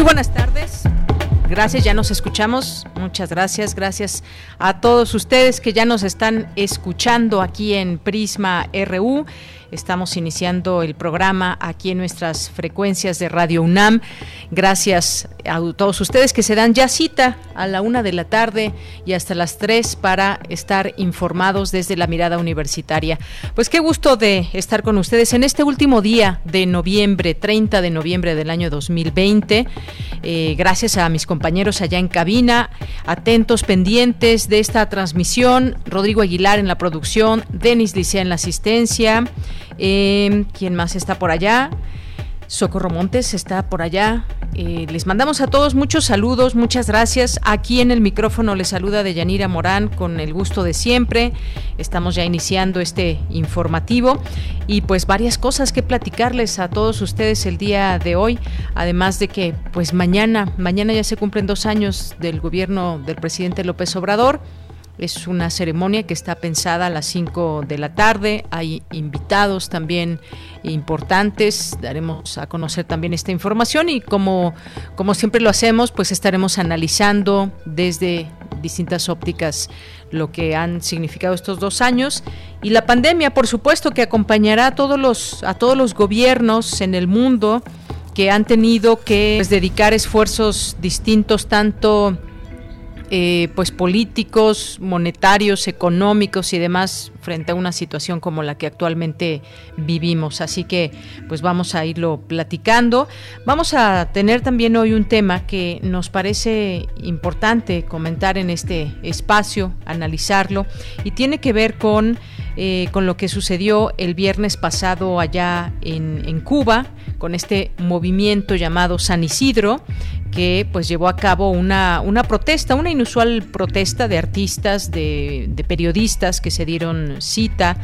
Muy buenas tardes. Gracias, ya nos escuchamos. Muchas gracias. Gracias a todos ustedes que ya nos están escuchando aquí en Prisma RU. Estamos iniciando el programa aquí en nuestras frecuencias de Radio UNAM. Gracias a todos ustedes que se dan ya cita a la una de la tarde y hasta las tres para estar informados desde la mirada universitaria. Pues qué gusto de estar con ustedes en este último día de noviembre, 30 de noviembre del año 2020. Eh, gracias a mis compañeros allá en cabina, atentos, pendientes de esta transmisión. Rodrigo Aguilar en la producción, Denis Licea en la asistencia. Eh, ¿Quién más está por allá? Socorro Montes está por allá. Eh, les mandamos a todos muchos saludos, muchas gracias. Aquí en el micrófono les saluda Deyanira Morán con el gusto de siempre. Estamos ya iniciando este informativo y pues varias cosas que platicarles a todos ustedes el día de hoy. Además de que pues mañana, mañana ya se cumplen dos años del gobierno del presidente López Obrador. Es una ceremonia que está pensada a las 5 de la tarde. Hay invitados también importantes. Daremos a conocer también esta información y como, como siempre lo hacemos, pues estaremos analizando desde distintas ópticas lo que han significado estos dos años y la pandemia, por supuesto, que acompañará a todos los, a todos los gobiernos en el mundo que han tenido que pues, dedicar esfuerzos distintos tanto eh, pues políticos, monetarios, económicos y demás frente a una situación como la que actualmente vivimos. Así que pues vamos a irlo platicando. Vamos a tener también hoy un tema que nos parece importante comentar en este espacio, analizarlo, y tiene que ver con, eh, con lo que sucedió el viernes pasado allá en, en Cuba, con este movimiento llamado San Isidro, que pues llevó a cabo una, una protesta, una inusual protesta de artistas, de, periodistas que se dieron cita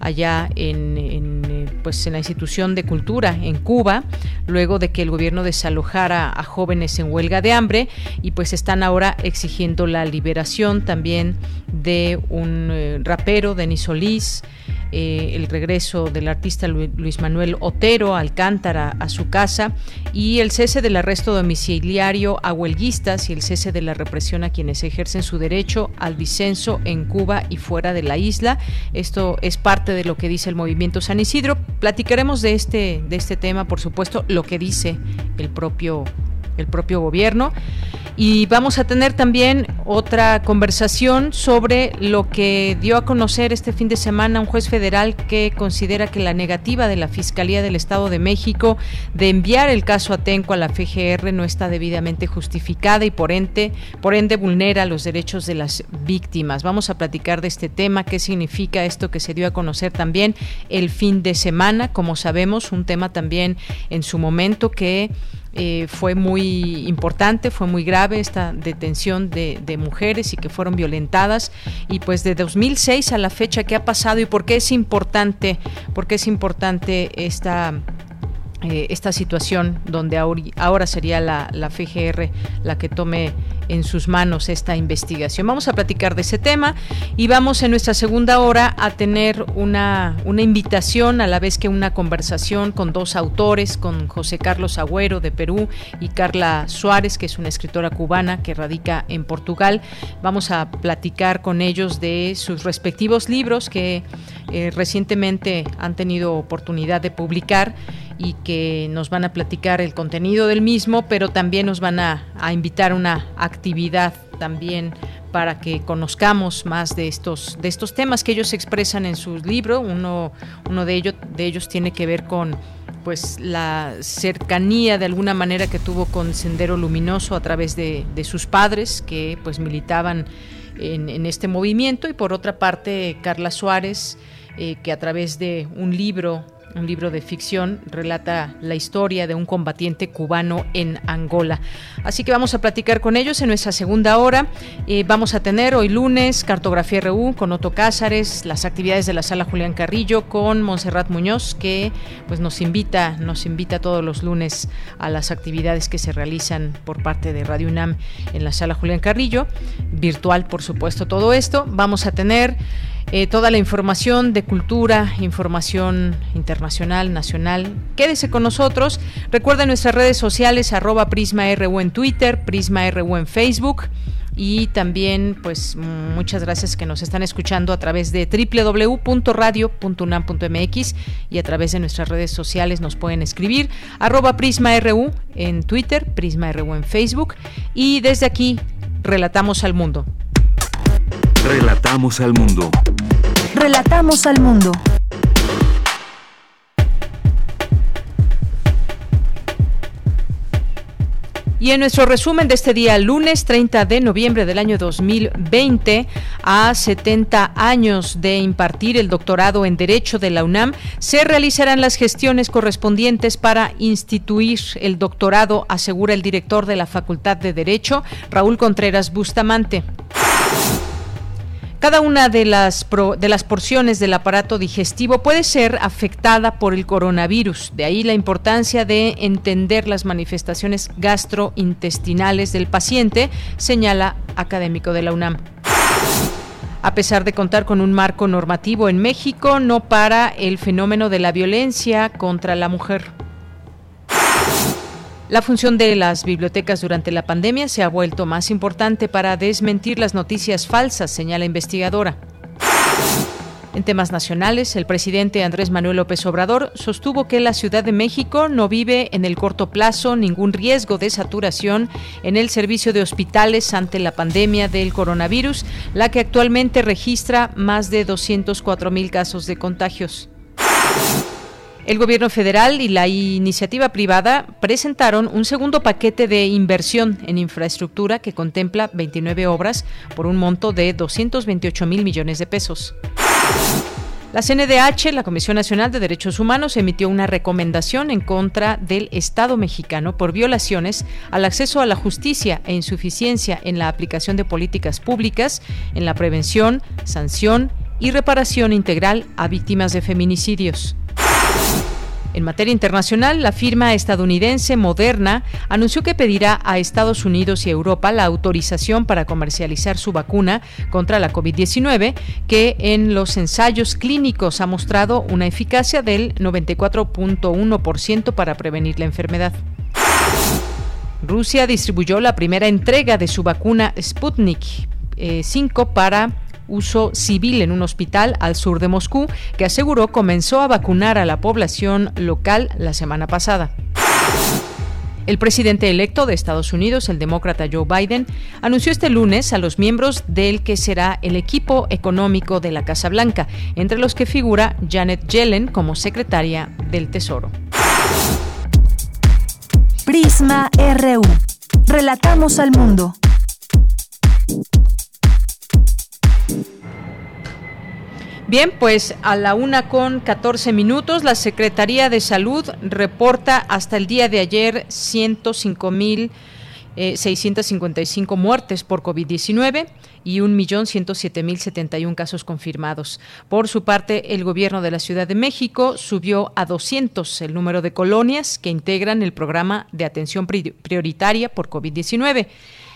allá en, en, pues en la institución de cultura en Cuba, luego de que el gobierno desalojara a jóvenes en huelga de hambre y pues están ahora exigiendo la liberación también de un eh, rapero, Denis Solís, eh, el regreso del artista Luis Manuel Otero Alcántara a su casa y el cese del arresto domiciliario a huelguistas y el cese de la represión a quienes ejercen su derecho al disenso en Cuba y fuera de la isla. Esto es parte de lo que dice el movimiento San Isidro. Platicaremos de este, de este tema, por supuesto, lo que dice el propio el propio gobierno. Y vamos a tener también otra conversación sobre lo que dio a conocer este fin de semana un juez federal que considera que la negativa de la Fiscalía del Estado de México de enviar el caso Atenco a la FGR no está debidamente justificada y por ende, por ende vulnera los derechos de las víctimas. Vamos a platicar de este tema, qué significa esto que se dio a conocer también el fin de semana, como sabemos, un tema también en su momento que eh, fue muy importante, fue muy grave esta detención de, mujeres y que fueron violentadas. Y pues de 2006 a la fecha que ha pasado y por qué es importante, por qué es importante esta eh, esta situación donde ahora sería la, la, FGR la que tome en sus manos esta investigación. Vamos a platicar de ese tema y vamos en nuestra segunda hora a tener una, una invitación a la vez que una conversación con dos autores, con José Carlos Agüero de Perú y Carla Suárez, que es una escritora cubana que radica en Portugal. Vamos a platicar con ellos de sus respectivos libros que eh, recientemente han tenido oportunidad de publicar y que nos van a platicar el contenido del mismo, pero también nos van a, a invitar una actividad también para que conozcamos más de estos, de estos temas que ellos expresan en su libro. Uno, uno de, ellos, de ellos tiene que ver con pues la cercanía de alguna manera que tuvo con Sendero Luminoso a través de, sus padres que pues militaban en, este movimiento y por otra parte Carla Suárez eh, que a través de un libro un libro de ficción, relata la historia de un combatiente cubano en Angola. Así que vamos a platicar con ellos en nuestra segunda hora. Eh, vamos a tener hoy lunes Cartografía RU con Otto Cázares, las actividades de la Sala Julián Carrillo con Montserrat Muñoz, que pues nos invita, nos invita todos los lunes a las actividades que se realizan por parte de Radio UNAM en la Sala Julián Carrillo, virtual por supuesto todo esto. Vamos a tener eh, toda la información de cultura, información internacional, nacional. Quédese con nosotros. Recuerda nuestras redes sociales, arroba PrismaRU en Twitter, PrismaRU en Facebook. Y también, pues, muchas gracias que nos están escuchando a través de www.radio.unam.mx y a través de nuestras redes sociales nos pueden escribir arroba PrismaRU en Twitter, PrismaRU en Facebook. Y desde aquí, relatamos al mundo. Relatamos al mundo. Relatamos al mundo. Y en nuestro resumen de este día, lunes 30 de noviembre del año 2020, a 70 años de impartir el doctorado en Derecho de la UNAM, se realizarán las gestiones correspondientes para instituir el doctorado, asegura el director de la Facultad de Derecho, Raúl Contreras Bustamante. Cada una de las, de las porciones del aparato digestivo puede ser afectada por el coronavirus. De ahí la importancia de entender las manifestaciones gastrointestinales del paciente, señala académico de la UNAM. A pesar de contar con un marco normativo en México, no para el fenómeno de la violencia contra la mujer. La función de las bibliotecas durante la pandemia se ha vuelto más importante para desmentir las noticias falsas, señala investigadora. En temas nacionales, el presidente Andrés Manuel López Obrador sostuvo que la Ciudad de México no vive en el corto plazo ningún riesgo de saturación en el servicio de hospitales ante la pandemia del coronavirus, la que actualmente registra más de 204 mil casos de contagios. El gobierno federal y la iniciativa privada presentaron un segundo paquete de inversión en infraestructura que contempla 29 obras por un monto de 228 mil millones de pesos. La CNDH, la Comisión Nacional de Derechos Humanos, emitió una recomendación en contra del Estado mexicano por violaciones al acceso a la justicia e insuficiencia en la aplicación de políticas públicas en la prevención, sanción y reparación integral a víctimas de feminicidios. En materia internacional, la firma estadounidense Moderna anunció que pedirá a Estados Unidos y Europa la autorización para comercializar su vacuna contra la COVID-19, que en los ensayos clínicos ha mostrado una eficacia del 94.1% para prevenir la enfermedad. Rusia distribuyó la primera entrega de su vacuna Sputnik 5 eh, para uso civil en un hospital al sur de Moscú, que aseguró comenzó a vacunar a la población local la semana pasada. El presidente electo de Estados Unidos, el demócrata Joe Biden, anunció este lunes a los miembros del que será el equipo económico de la Casa Blanca, entre los que figura Janet Yellen como secretaria del Tesoro. Prisma RU. Relatamos al mundo. Bien, pues a la una con 14 minutos, la Secretaría de Salud reporta hasta el día de ayer 105 mil 655 eh, muertes por COVID-19 y 1.107.071 casos confirmados. Por su parte, el gobierno de la Ciudad de México subió a 200 el número de colonias que integran el programa de atención prioritaria por COVID-19.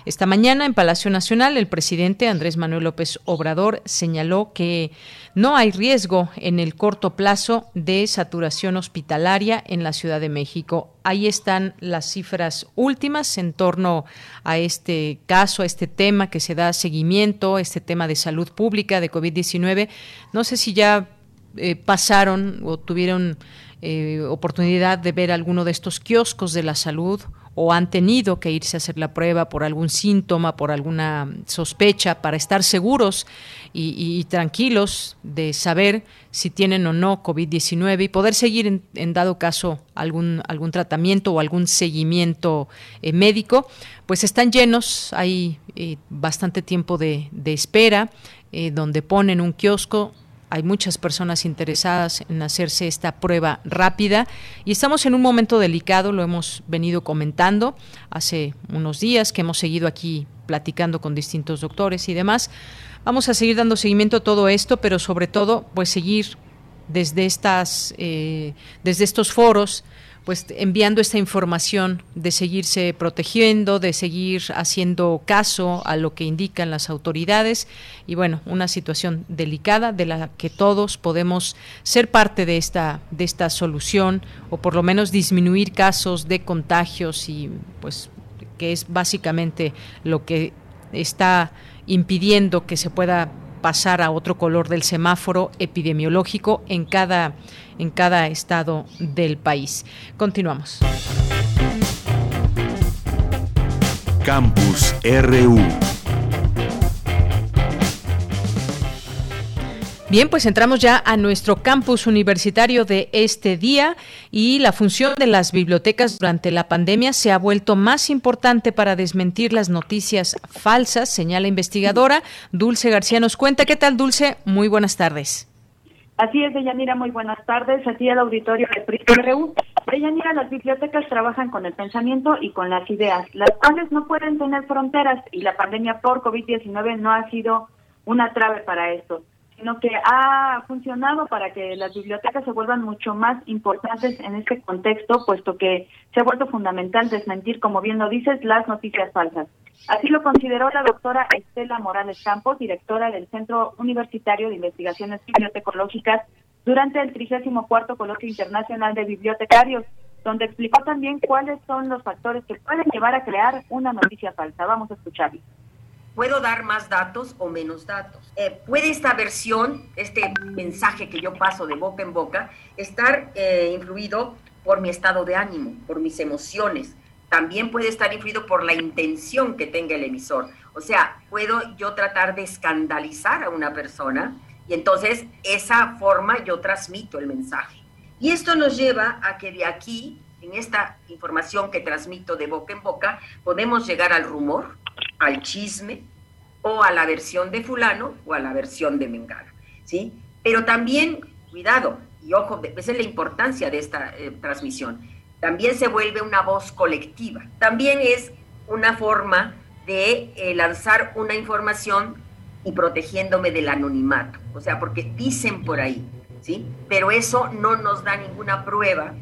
Esta mañana en Palacio Nacional el presidente Andrés Manuel López Obrador señaló que no hay riesgo en el corto plazo de saturación hospitalaria en la Ciudad de México. Ahí están las cifras últimas en torno a este caso, a este tema que se da seguimiento, este tema de salud pública de COVID-19. No sé si ya eh, pasaron o tuvieron eh, oportunidad de ver alguno de estos kioscos de la salud o han tenido que irse a hacer la prueba por algún síntoma, por alguna sospecha, para estar seguros y, tranquilos de saber si tienen o no COVID-19 y poder seguir en, dado caso algún, algún tratamiento o algún seguimiento eh, médico, pues están llenos, hay eh, bastante tiempo de, espera, eh, donde ponen un kiosco hay muchas personas interesadas en hacerse esta prueba rápida y estamos en un momento delicado, lo hemos venido comentando hace unos días que hemos seguido aquí platicando con distintos doctores y demás. Vamos a seguir dando seguimiento a todo esto, pero sobre todo, pues seguir desde estas, eh, desde estos foros pues enviando esta información de seguirse protegiendo, de seguir haciendo caso a lo que indican las autoridades. Y bueno, una situación delicada de la que todos podemos ser parte de esta de esta solución o por lo menos disminuir casos de contagios y pues que es básicamente lo que está impidiendo que se pueda pasar a otro color del semáforo epidemiológico en cada, en cada estado del país. Continuamos. Campus RU. Bien, pues entramos ya a nuestro campus universitario de este día y la función de las bibliotecas durante la pandemia se ha vuelto más importante para desmentir las noticias falsas, señala investigadora. Dulce García nos cuenta. ¿Qué tal, Dulce? Muy buenas tardes. Así es, Deyanira, muy buenas tardes. Aquí al auditorio de PRIRU. Deyanira, las bibliotecas trabajan con el pensamiento y con las ideas, las cuales no pueden tener fronteras y la pandemia por COVID-19 no ha sido una trave para esto sino que ha funcionado para que las bibliotecas se vuelvan mucho más importantes en este contexto, puesto que se ha vuelto fundamental desmentir, como bien lo dices, las noticias falsas. Así lo consideró la doctora Estela Morales Campos, directora del Centro Universitario de Investigaciones Bibliotecológicas, durante el 34 Coloquio Internacional de Bibliotecarios, donde explicó también cuáles son los factores que pueden llevar a crear una noticia falsa. Vamos a escucharlo. ¿Puedo dar más datos o menos datos? Eh, ¿Puede esta versión, este mensaje que yo paso de boca en boca, estar eh, influido por mi estado de ánimo, por mis emociones? También puede estar influido por la intención que tenga el emisor. O sea, puedo yo tratar de escandalizar a una persona y entonces esa forma yo transmito el mensaje. Y esto nos lleva a que de aquí, en esta información que transmito de boca en boca, podemos llegar al rumor, al chisme o a la versión de fulano o a la versión de mengano, ¿sí? Pero también, cuidado, y ojo, esa es la importancia de esta eh, transmisión, también se vuelve una voz colectiva, también es una forma de eh, lanzar una información y protegiéndome del anonimato, o sea, porque dicen por ahí, ¿sí? Pero eso no nos da ninguna prueba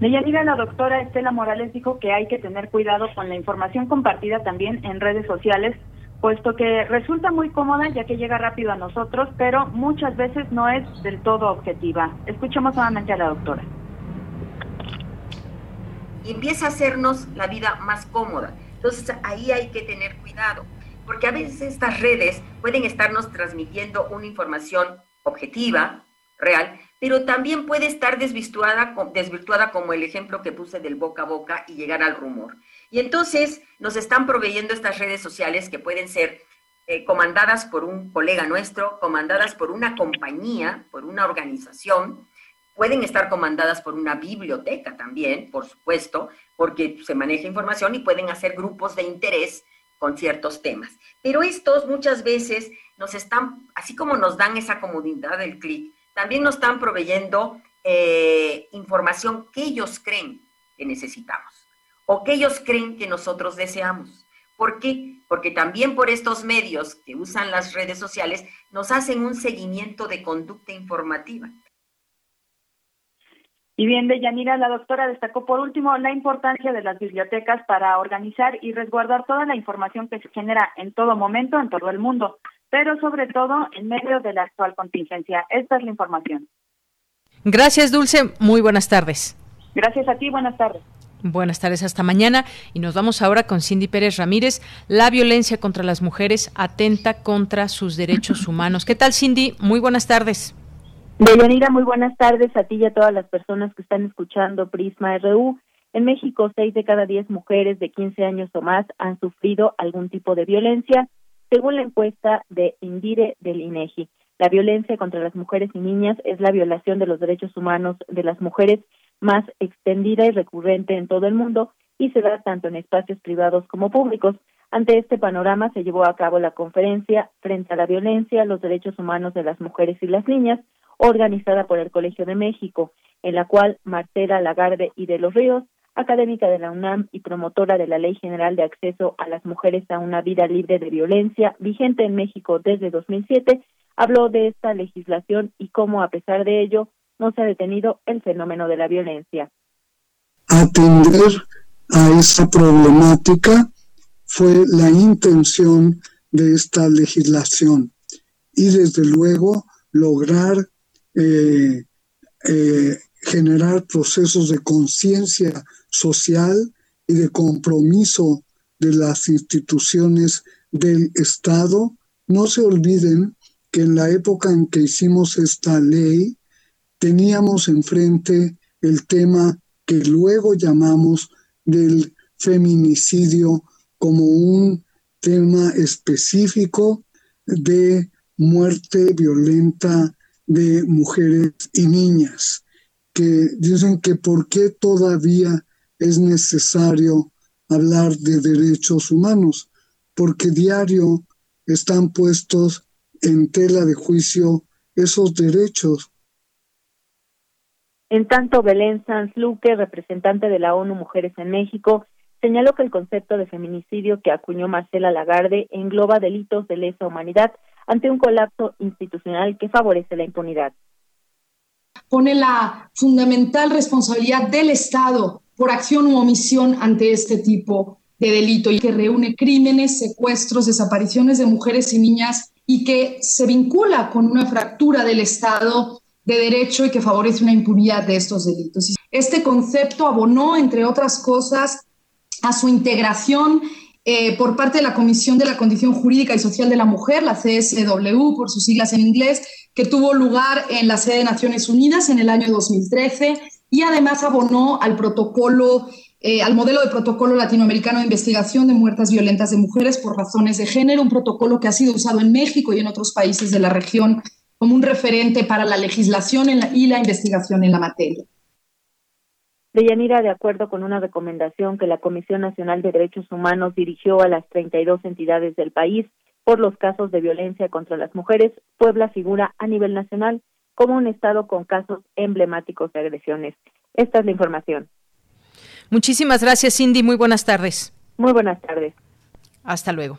Deyanira, la doctora Estela Morales dijo que hay que tener cuidado con la información compartida también en redes sociales, puesto que resulta muy cómoda ya que llega rápido a nosotros, pero muchas veces no es del todo objetiva. Escuchemos nuevamente a la doctora. Empieza a hacernos la vida más cómoda. Entonces ahí hay que tener cuidado, porque a veces estas redes pueden estarnos transmitiendo una información objetiva, real, pero también puede estar desvirtuada, como el ejemplo que puse del boca a boca y llegar al rumor. Y entonces nos están proveyendo estas redes sociales que pueden ser eh, comandadas por un colega nuestro, comandadas por una compañía, por una organización, pueden estar comandadas por una biblioteca también, por supuesto, porque se maneja información y pueden hacer grupos de interés con ciertos temas. Pero estos muchas veces nos están, así como nos dan esa comodidad del clic, también nos están proveyendo eh, información que ellos creen que necesitamos o que ellos creen que nosotros deseamos. ¿Por qué? Porque también por estos medios que usan las redes sociales nos hacen un seguimiento de conducta informativa. Y bien, Deyanira, la doctora destacó por último la importancia de las bibliotecas para organizar y resguardar toda la información que se genera en todo momento en todo el mundo pero sobre todo en medio de la actual contingencia. Esta es la información. Gracias, Dulce. Muy buenas tardes. Gracias a ti. Buenas tardes. Buenas tardes, hasta mañana. Y nos vamos ahora con Cindy Pérez Ramírez. La violencia contra las mujeres atenta contra sus derechos humanos. ¿Qué tal, Cindy? Muy buenas tardes. Deyanira, muy buenas tardes a ti y a todas las personas que están escuchando Prisma RU. En México, seis de cada diez mujeres de 15 años o más han sufrido algún tipo de violencia, según la encuesta de Indire del INEGI. La violencia contra las mujeres y niñas es la violación de los derechos humanos de las mujeres más extendida y recurrente en todo el mundo y se da tanto en espacios privados como públicos. Ante este panorama se llevó a cabo la conferencia Frente a la violencia, los derechos humanos de las mujeres y las niñas, organizada por el Colegio de México, en la cual Marcela Lagarde y de los Ríos, académica de la UNAM y promotora de la Ley General de Acceso a las Mujeres a una Vida Libre de Violencia, vigente en México desde 2007, habló de esta legislación y cómo, a pesar de ello, no se ha detenido el fenómeno de la violencia. Atender a esa problemática fue la intención de esta legislación y desde luego lograr eh, eh, generar procesos de conciencia social y de compromiso de las instituciones del Estado. No se olviden que en la época en que hicimos esta ley teníamos enfrente el tema que luego llamamos del feminicidio como un tema específico de muerte violenta de mujeres y niñas, que dicen que por qué todavía es necesario hablar de derechos humanos, porque diario están puestos en tela de juicio esos derechos. En tanto, Belén Sanz Luque, representante de la ONU Mujeres en México, señaló que el concepto de feminicidio que acuñó Marcela Lagarde engloba delitos de lesa humanidad ante un colapso institucional que favorece la impunidad. Pone la fundamental responsabilidad del Estado por acción u omisión ante este tipo de delito y que reúne crímenes, secuestros, desapariciones de mujeres y niñas y que se vincula con una fractura del Estado de derecho y que favorece una impunidad de estos delitos. Este concepto abonó, entre otras cosas, a su integración eh, por parte de la Comisión de la Condición Jurídica y Social de la Mujer, la CSW por sus siglas en inglés, que tuvo lugar en la sede de Naciones Unidas en el año 2013 y además abonó al protocolo eh, al modelo de protocolo latinoamericano de investigación de muertes violentas de mujeres por razones de género, un protocolo que ha sido usado en México y en otros países de la región como un referente para la legislación y la investigación en la materia. Deyanira, de acuerdo con una recomendación que la Comisión Nacional de Derechos Humanos dirigió a las 32 entidades del país por los casos de violencia contra las mujeres, Puebla figura a nivel nacional como un estado con casos emblemáticos de agresiones. Esta es la información. Muchísimas gracias, Cindy. Muy buenas tardes. Muy buenas tardes. Hasta luego.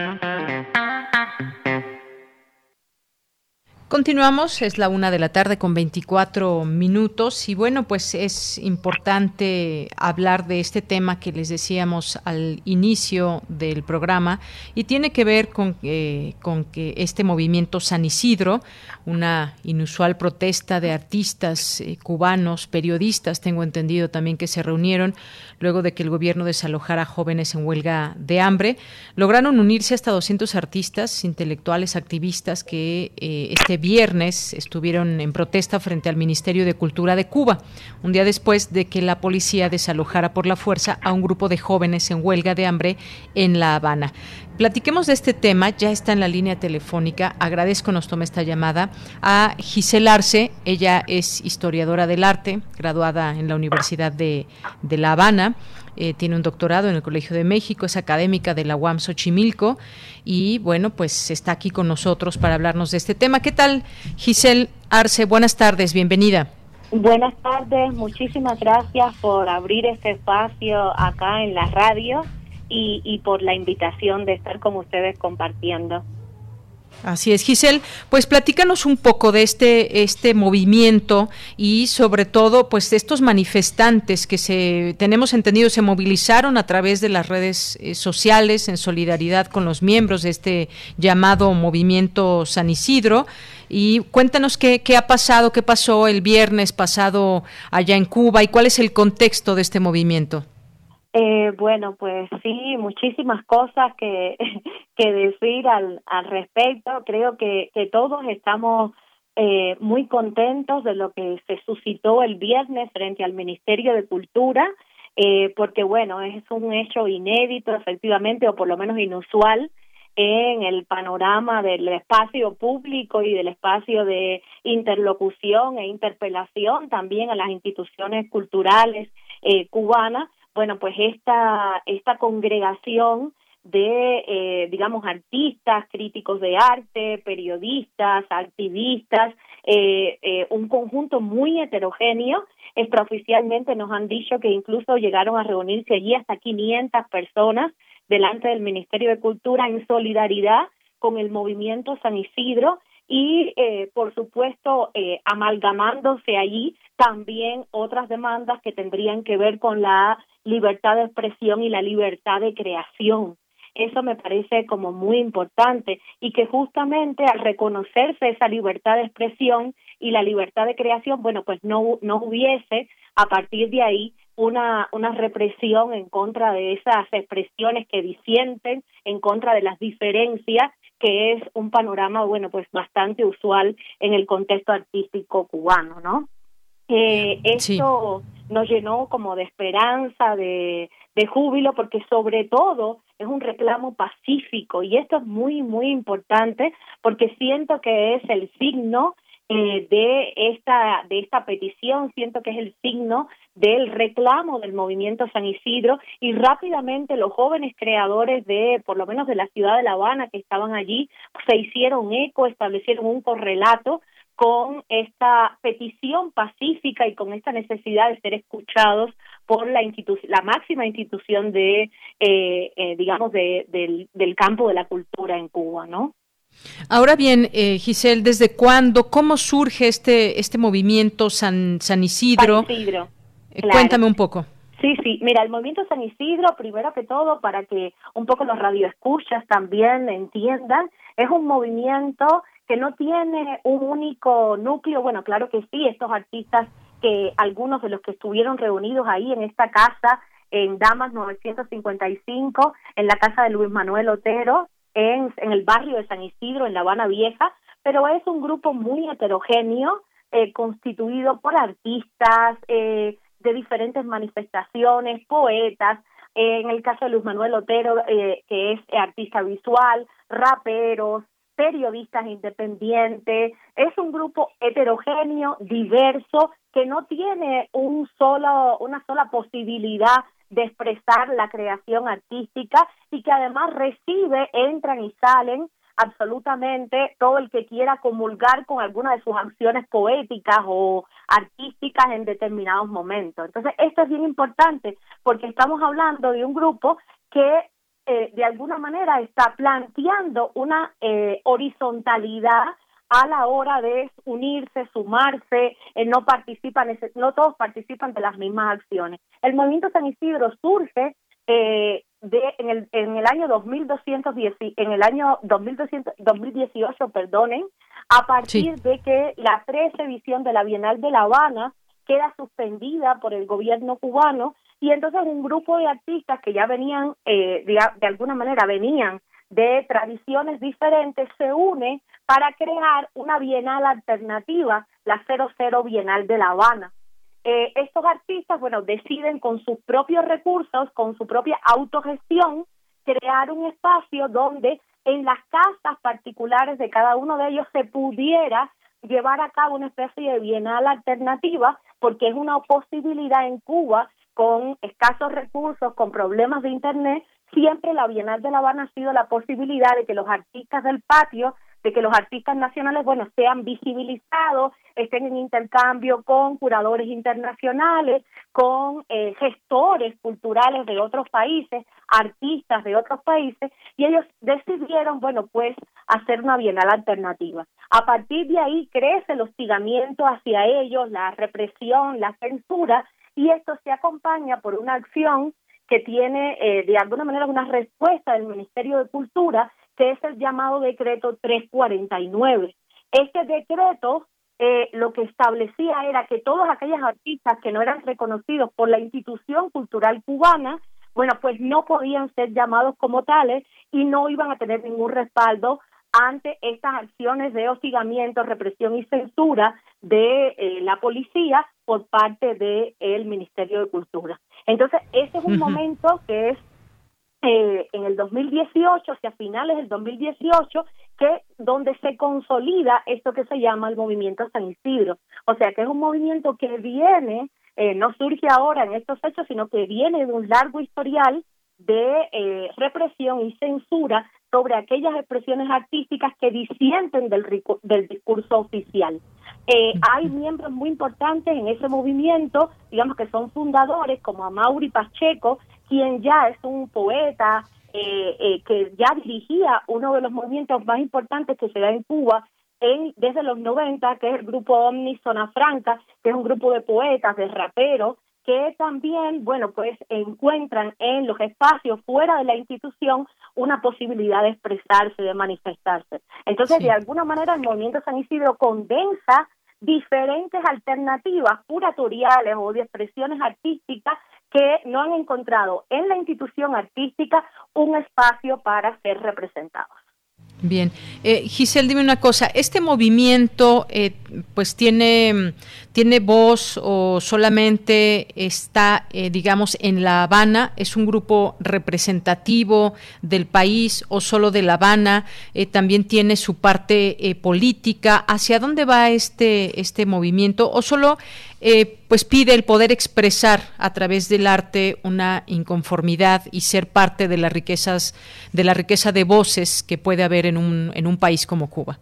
Continuamos, es la una de la tarde con 24 minutos y bueno, pues es importante hablar de este tema que les decíamos al inicio del programa y tiene que ver con, eh, con que este movimiento San Isidro, una inusual protesta de artistas eh, cubanos, periodistas, tengo entendido también que se reunieron luego de que el gobierno desalojara jóvenes en huelga de hambre, lograron unirse hasta 200 artistas, intelectuales, activistas que eh, este estuvieron en protesta frente al Ministerio de Cultura de Cuba, un día después de que la policía desalojara por la fuerza a un grupo de jóvenes en huelga de hambre en La Habana. Platiquemos de este tema, ya está en la línea telefónica, agradezco nos tome esta llamada a Giselle Arce, ella es historiadora del arte, graduada en la Universidad de, La Habana, eh, tiene un doctorado en el Colegio de México, es académica de la UAM Xochimilco y bueno, pues está aquí con nosotros para hablarnos de este tema. ¿Qué tal, Giselle Arce? Buenas tardes, bienvenida. Buenas tardes, muchísimas gracias por abrir este espacio acá en la radio y, por la invitación de estar con ustedes compartiendo. Así es, Giselle. Pues platícanos un poco de este, este movimiento y sobre todo, pues de estos manifestantes que se, tenemos entendido, se movilizaron a través de las redes eh, sociales en solidaridad con los miembros de este llamado movimiento San Isidro. Y cuéntanos qué, qué ha pasado, qué pasó el viernes pasado allá en Cuba y cuál es el contexto de este movimiento. Eh, bueno, pues sí, muchísimas cosas que, decir al, al respecto. Creo que, que todos estamos eh, muy contentos de lo que se suscitó el viernes frente al Ministerio de Cultura, eh, porque bueno, es un hecho inédito efectivamente, o por lo menos inusual, en el panorama del espacio público y del espacio de interlocución e interpelación también a las instituciones culturales eh, cubanas, bueno, pues esta, esta congregación de, eh, digamos, artistas, críticos de arte, periodistas, activistas, eh, eh, un conjunto muy heterogéneo. Extraoficialmente nos han dicho que incluso llegaron a reunirse allí hasta 500 personas delante del Ministerio de Cultura en solidaridad con el movimiento San Isidro y, eh, por supuesto, eh, amalgamándose allí también otras demandas que tendrían que ver con la libertad de expresión y la libertad de creación. Eso me parece como muy importante y que justamente al reconocerse esa libertad de expresión y la libertad de creación, bueno, pues no, no hubiese a partir de ahí una, una represión en contra de esas expresiones que disienten, en contra de las diferencias, que es un panorama, bueno, pues bastante usual en el contexto artístico cubano, ¿no? Eh, esto nos llenó como de esperanza, de, de júbilo, porque sobre todo es un reclamo pacífico y esto es muy, muy importante porque siento que es el signo eh, de esta de esta petición siento que es el signo del reclamo del movimiento San Isidro y rápidamente los jóvenes creadores de por lo menos de la ciudad de La Habana que estaban allí se hicieron eco establecieron un correlato con esta petición pacífica y con esta necesidad de ser escuchados por la la máxima institución de eh, eh, digamos de, del, del campo de la cultura en Cuba no Ahora bien, eh, Giselle, ¿desde cuándo, cómo surge este, este movimiento San, San Isidro? San Isidro eh, Cuéntame un poco. Sí, sí, mira, el movimiento San Isidro, primero que todo, para que un poco los radioescuchas también entiendan, es un movimiento que no tiene un único núcleo, bueno, claro que sí, estos artistas que algunos de los que estuvieron reunidos ahí en esta casa en Damas 955, en la casa de Luis Manuel Otero, en, el barrio de San Isidro, en La Habana Vieja, pero es un grupo muy heterogéneo, eh, constituido por artistas eh, de diferentes manifestaciones, poetas, en el caso de Luis Manuel Otero, eh, que es artista visual, raperos, periodistas independientes, es un grupo heterogéneo, diverso, que no tiene un solo, una sola posibilidad de expresar la creación artística y que además recibe, entran y salen absolutamente todo el que quiera comulgar con alguna de sus acciones poéticas o artísticas en determinados momentos. Entonces, esto es bien importante porque estamos hablando de un grupo que eh, de alguna manera está planteando una eh, horizontalidad a la hora de unirse, sumarse, eh, no participan, no todos participan de las mismas acciones. El movimiento San Isidro surge eh, de en el en el año 2210 en el año 2200, 2018, perdonen, a partir de que la 13 edición de la Bienal de La Habana queda suspendida por el gobierno cubano y entonces un grupo de artistas que ya venían eh, de, de alguna manera venían de tradiciones diferentes se une para crear una bienal alternativa, la 00 Bienal de La Habana. Eh, estos artistas, bueno, deciden con sus propios recursos, con su propia autogestión, crear un espacio donde en las casas particulares de cada uno de ellos se pudiera llevar a cabo una especie de bienal alternativa, porque es una posibilidad en Cuba con escasos recursos, con problemas de Internet, siempre la Bienal de La Habana ha sido la posibilidad de que los artistas del patio, de que los artistas nacionales, bueno, sean visibilizados, estén en intercambio con curadores internacionales, con eh, gestores culturales de otros países, artistas de otros países, y ellos decidieron, bueno, pues hacer una bienal alternativa. A partir de ahí crece el hostigamiento hacia ellos, la represión, la censura, y esto se acompaña por una acción que tiene eh, de alguna manera una respuesta del Ministerio de Cultura, que es el llamado decreto 349. Este decreto eh, lo que establecía era que todos aquellos artistas que no eran reconocidos por la institución cultural cubana bueno, pues no podían ser llamados como tales y no iban a tener ningún respaldo ante estas acciones de hostigamiento, represión y censura de eh, la policía por parte del Ministerio de Cultura. Entonces, ese es un momento que es eh, en el 2018, hacia finales del 2018, que donde se consolida esto que se llama el movimiento San Isidro. O sea, que es un movimiento que viene, eh, no surge ahora en estos hechos, sino que viene de un largo historial de eh, represión y censura sobre aquellas expresiones artísticas que disienten del, del discurso oficial. Eh, hay miembros muy importantes en ese movimiento, digamos que son fundadores, como Mauri Pacheco, quien ya es un poeta, eh, eh, que ya dirigía uno de los movimientos más importantes que se da en Cuba en, desde los 90, que es el grupo Omni Zona Franca, que es un grupo de poetas, de raperos, que también, bueno, pues encuentran en los espacios fuera de la institución una posibilidad de expresarse, de manifestarse. Entonces, de alguna manera, el movimiento San Isidro condensa diferentes alternativas curatoriales o de expresiones artísticas que no han encontrado en la institución artística un espacio para ser representados. Bien, eh, Giselle, dime una cosa, ¿este movimiento eh, pues tiene, tiene voz o solamente está, eh, digamos, en La Habana? ¿Es un grupo representativo del país o solo de La Habana? Eh, ¿También tiene su parte política? ¿Hacia dónde va este, este movimiento? ¿O solo eh, pues pide el poder expresar a través del arte una inconformidad y ser parte de las riquezas, de la riqueza de voces que puede haber en un, en un país como Cuba.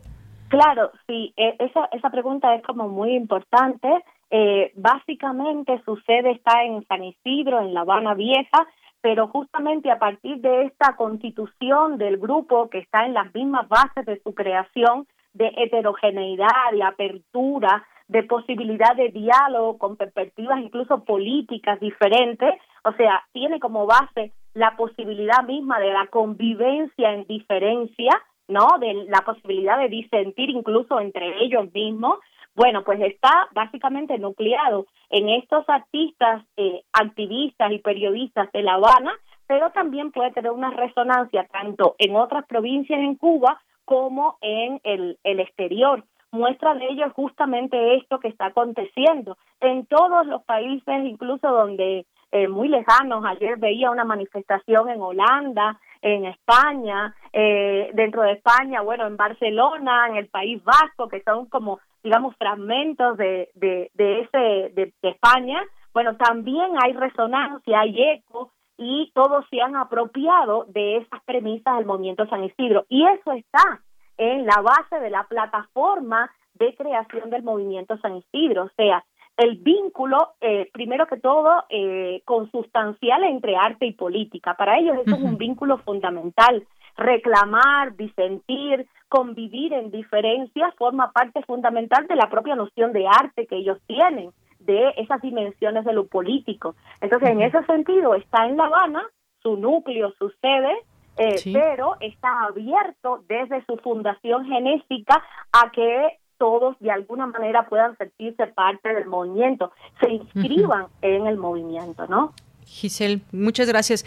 Claro, sí, e, esa, esa pregunta es como muy importante. Eh, básicamente su sede está en San Isidro, en La Habana Vieja, pero justamente a partir de esta constitución del grupo que está en las mismas bases de su creación, de heterogeneidad, de apertura, de posibilidad de diálogo con perspectivas incluso políticas diferentes, o sea, tiene como base la posibilidad misma de la convivencia en diferencia, ¿no? De la posibilidad de disentir incluso entre ellos mismos. Bueno, pues está básicamente nucleado en estos artistas, eh, activistas y periodistas de La Habana, pero también puede tener una resonancia tanto en otras provincias en Cuba como en el, el exterior muestra de ello justamente esto que está aconteciendo en todos los países, incluso donde eh, muy lejanos. Ayer veía una manifestación en Holanda, en España, eh, dentro de España, bueno, en Barcelona, en el País Vasco, que son como, digamos, fragmentos de, de, de ese, de, de España. Bueno, también hay resonancia, hay eco y todos se han apropiado de esas premisas del movimiento San Isidro. Y eso está en la base de la plataforma de creación del movimiento San Isidro, o sea, el vínculo, eh, primero que todo, eh, consustancial entre arte y política. Para ellos eso es un vínculo fundamental. Reclamar, disentir, convivir en diferencias forma parte fundamental de la propia noción de arte que ellos tienen, de esas dimensiones de lo político. Entonces, en ese sentido, está en La Habana, su núcleo, su sede, eh, pero está abierto desde su fundación genética a que todos de alguna manera puedan sentirse parte del movimiento, se inscriban en el movimiento, ¿no? Giselle, muchas gracias.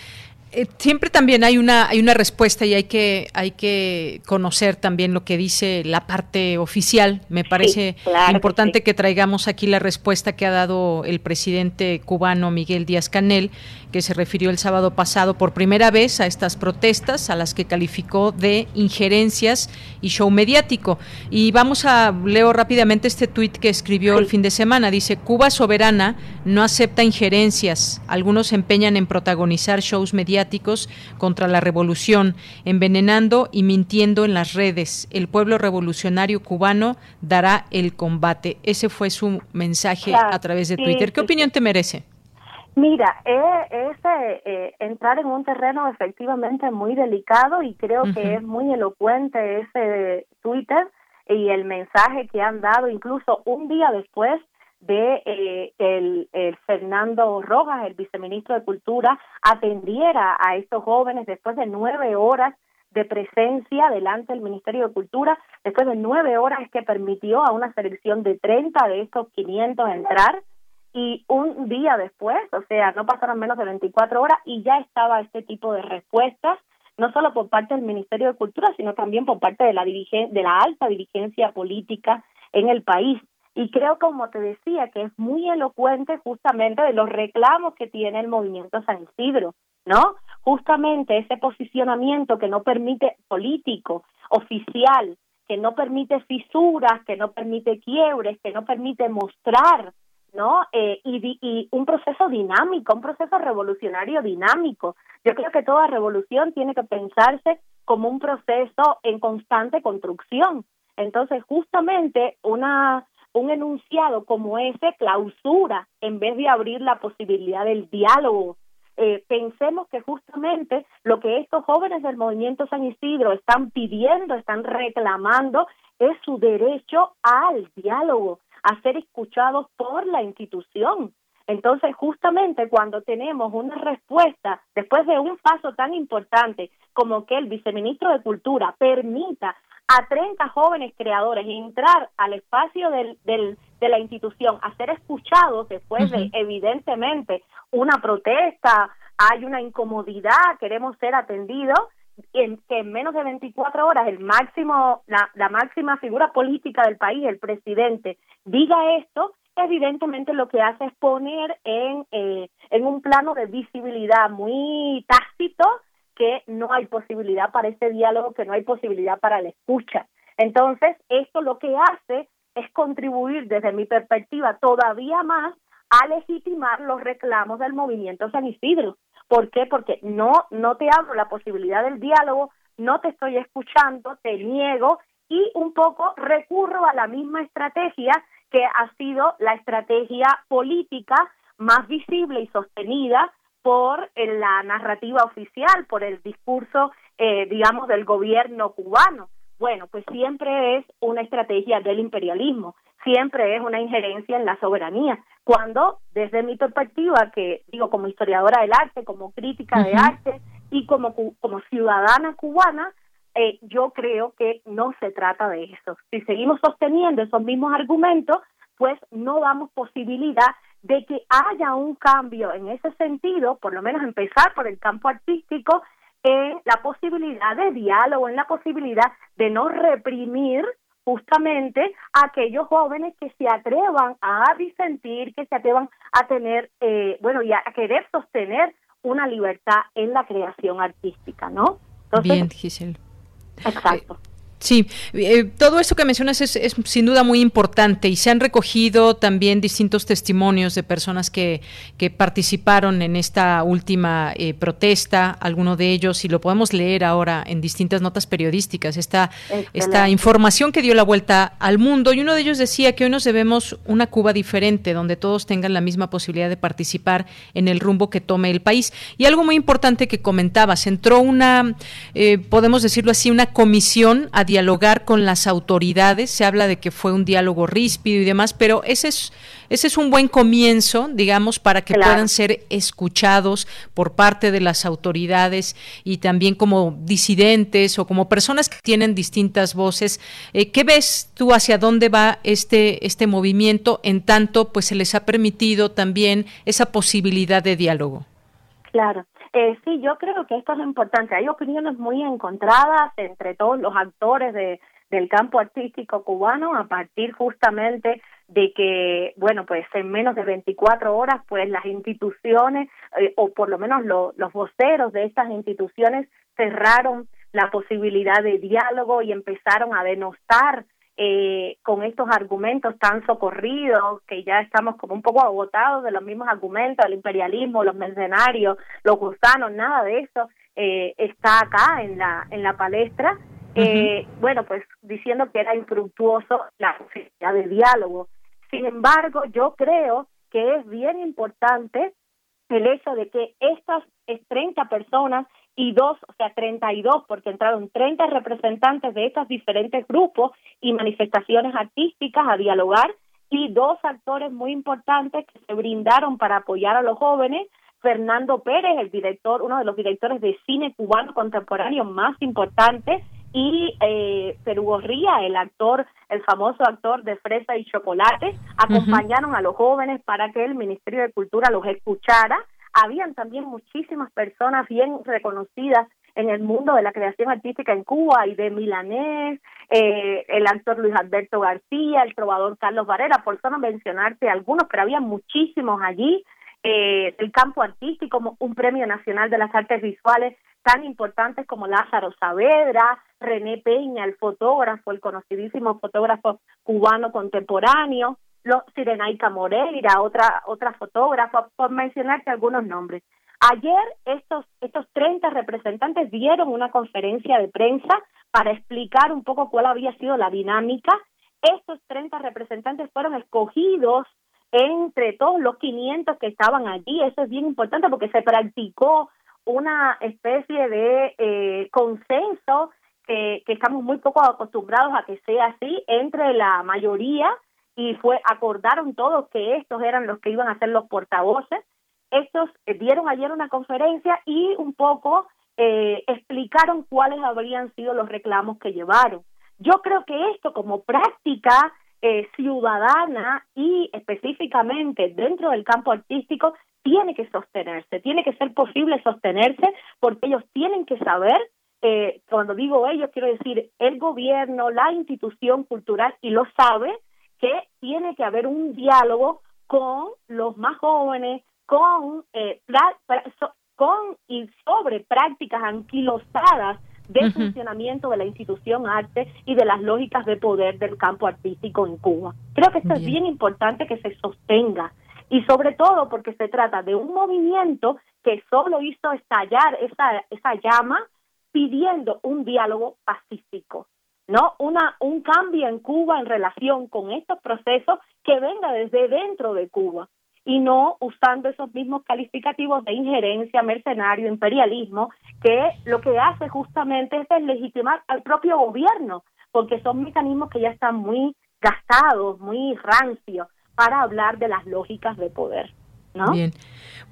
Eh, siempre también hay una hay una respuesta y hay que hay que conocer también lo que dice la parte oficial. Me parece importante que, traigamos aquí la respuesta que ha dado el presidente cubano Miguel Díaz Canel, que se refirió el sábado pasado por primera vez a estas protestas, a las que calificó de injerencias y show mediático. Y vamos a leo rápidamente este tuit que escribió el fin de semana. Dice Cuba soberana no acepta injerencias. Algunos se empeñan en protagonizar shows mediáticos contra la revolución, envenenando y mintiendo en las redes. El pueblo revolucionario cubano dará el combate. Ese fue su mensaje a través de Twitter. ¿Qué opinión te merece? Mira, es eh, entrar en un terreno efectivamente muy delicado y creo que es muy elocuente ese Twitter y el mensaje que han dado incluso un día después de eh, el, Fernando Rojas, el viceministro de Cultura, atendiera a estos jóvenes después de nueve horas de presencia delante del Ministerio de Cultura, después de nueve horas que permitió a una selección de 30 de estos 500 entrar y un día después, o sea, no pasaron menos de 24 horas y ya estaba este tipo de respuestas, no solo por parte del Ministerio de Cultura, sino también por parte de la, de la alta dirigencia política en el país. Y creo, como te decía, que es muy elocuente justamente de los reclamos que tiene el movimiento San Isidro, ¿no? Justamente ese posicionamiento que no permite político, oficial, que no permite fisuras, que no permite quiebres, que no permite mostrar ¿no? Eh, y, y un proceso dinámico, un proceso revolucionario dinámico. Yo creo que toda revolución tiene que pensarse como un proceso en constante construcción. Entonces, justamente una un enunciado como ese clausura en vez de abrir la posibilidad del diálogo. Eh, pensemos que justamente lo que estos jóvenes del movimiento San Isidro están pidiendo, están reclamando, es su derecho al diálogo, a ser escuchados por la institución. Entonces, justamente cuando tenemos una respuesta, después de un paso tan importante como que el viceministro de Cultura permita a 30 jóvenes creadores entrar al espacio del, del, de la institución, a ser escuchados después de, evidentemente, una protesta, hay una incomodidad, queremos ser atendidos, en que en menos de 24 horas el máximo, la, la máxima figura política del país, el presidente, diga esto, evidentemente lo que hace es poner en, eh, en un plano de visibilidad muy tácito que no hay posibilidad para este diálogo, que no hay posibilidad para la escucha. Entonces, esto lo que hace es contribuir desde mi perspectiva todavía más a legitimar los reclamos del movimiento San Isidro. ¿Por qué? Porque no, no te abro la posibilidad del diálogo, no te estoy escuchando, te niego y un poco recurro a la misma estrategia que ha sido la estrategia política más visible y sostenida por eh, la narrativa oficial, por el discurso, eh, digamos, del gobierno cubano. Bueno, pues siempre es una estrategia del imperialismo, siempre es una injerencia en la soberanía, cuando desde mi perspectiva, que digo como historiadora del arte, como crítica de arte y como, como ciudadana cubana, eh, yo creo que no se trata de eso. Si seguimos sosteniendo esos mismos argumentos, pues no damos posibilidad de que haya un cambio en ese sentido, por lo menos empezar por el campo artístico, en la posibilidad de diálogo, en la posibilidad de no reprimir justamente a aquellos jóvenes que se atrevan a disentir, que se atrevan a tener, eh, bueno, y a querer sostener una libertad en la creación artística, ¿no? Bien, Giselle. Exacto. Sí, eh, todo esto que mencionas es, sin duda muy importante y se han recogido también distintos testimonios de personas que, que participaron en esta última eh, protesta, alguno de ellos, y lo podemos leer ahora en distintas notas periodísticas, esta, esta información que dio la vuelta al mundo. Y uno de ellos decía que hoy nos debemos una Cuba diferente, donde todos tengan la misma posibilidad de participar en el rumbo que tome el país. Y algo muy importante que comentabas, entró una, eh, podemos decirlo así, una comisión a dialogar con las autoridades. Se habla de que fue un diálogo ríspido y demás, pero ese es, ese es un buen comienzo, digamos, para que puedan ser escuchados por parte de las autoridades y también como disidentes o como personas que tienen distintas voces. Eh, ¿Qué ves tú hacia dónde va este, este movimiento en tanto pues se les ha permitido también esa posibilidad de diálogo? Claro. Eh, sí, yo creo que esto es importante. Hay opiniones muy encontradas entre todos los actores de, del campo artístico cubano a partir justamente de que, bueno, pues en menos de 24 horas, pues las instituciones, eh, o por lo menos los voceros de estas instituciones, cerraron la posibilidad de diálogo y empezaron a denostar eh, con estos argumentos tan socorridos, que ya estamos como un poco agotados de los mismos argumentos, el imperialismo, los mercenarios, los gusanos, nada de eso eh, está acá en la, en la palestra. Eh, bueno, pues diciendo que era infructuoso la posibilidad de diálogo. Sin embargo, yo creo que es bien importante el hecho de que estas 30 personas y dos, o sea, 32, porque entraron 30 representantes de estos diferentes grupos y manifestaciones artísticas a dialogar y dos actores muy importantes que se brindaron para apoyar a los jóvenes, Fernando Pérez, el director, uno de los directores de cine cubano contemporáneo más importantes, y eh, Perugorría, el actor, el famoso actor de Fresa y Chocolate, acompañaron a los jóvenes para que el Ministerio de Cultura los escuchara. Habían también muchísimas personas bien reconocidas en el mundo de la creación artística en Cuba y de Milanés, eh, el actor Luis Alberto García, el trovador Carlos Varela, por solo mencionarte algunos, pero había muchísimos allí. Eh, el campo artístico, un premio nacional de las artes visuales tan importantes como Lázaro Saavedra, René Peña, el fotógrafo, el conocidísimo fotógrafo cubano contemporáneo, los Sirenaica Moreira, otra otra fotógrafa, por mencionarte algunos nombres. Ayer estos, estos 30 representantes dieron una conferencia de prensa para explicar un poco cuál había sido la dinámica. Estos 30 representantes fueron escogidos entre todos los 500 que estaban allí. Eso es bien importante porque se practicó una especie de eh, consenso que, que estamos muy poco acostumbrados a que sea así entre la mayoría y fue acordaron todos que estos eran los que iban a ser los portavoces estos eh, dieron ayer una conferencia y un poco eh, explicaron cuáles habrían sido los reclamos que llevaron. Yo creo que esto como práctica eh, ciudadana y específicamente dentro del campo artístico tiene que sostenerse, tiene que ser posible sostenerse porque ellos tienen que saber, eh, cuando digo ellos quiero decir el gobierno, la institución cultural y lo sabe, que tiene que haber un diálogo con los más jóvenes, con, eh, con y sobre prácticas anquilosadas de funcionamiento de la institución arte y de las lógicas de poder del campo artístico en Cuba. Creo que esto es bien importante que se sostenga y sobre todo porque se trata de un movimiento que solo hizo estallar esa, esa llama pidiendo un diálogo pacífico, ¿no? Una, un cambio en Cuba en relación con estos procesos que venga desde dentro de Cuba y no usando esos mismos calificativos de injerencia, mercenario, imperialismo, que lo que hace justamente es deslegitimar al propio gobierno, porque son mecanismos que ya están muy gastados, muy rancios, para hablar de las lógicas de poder. ¿No? Bien.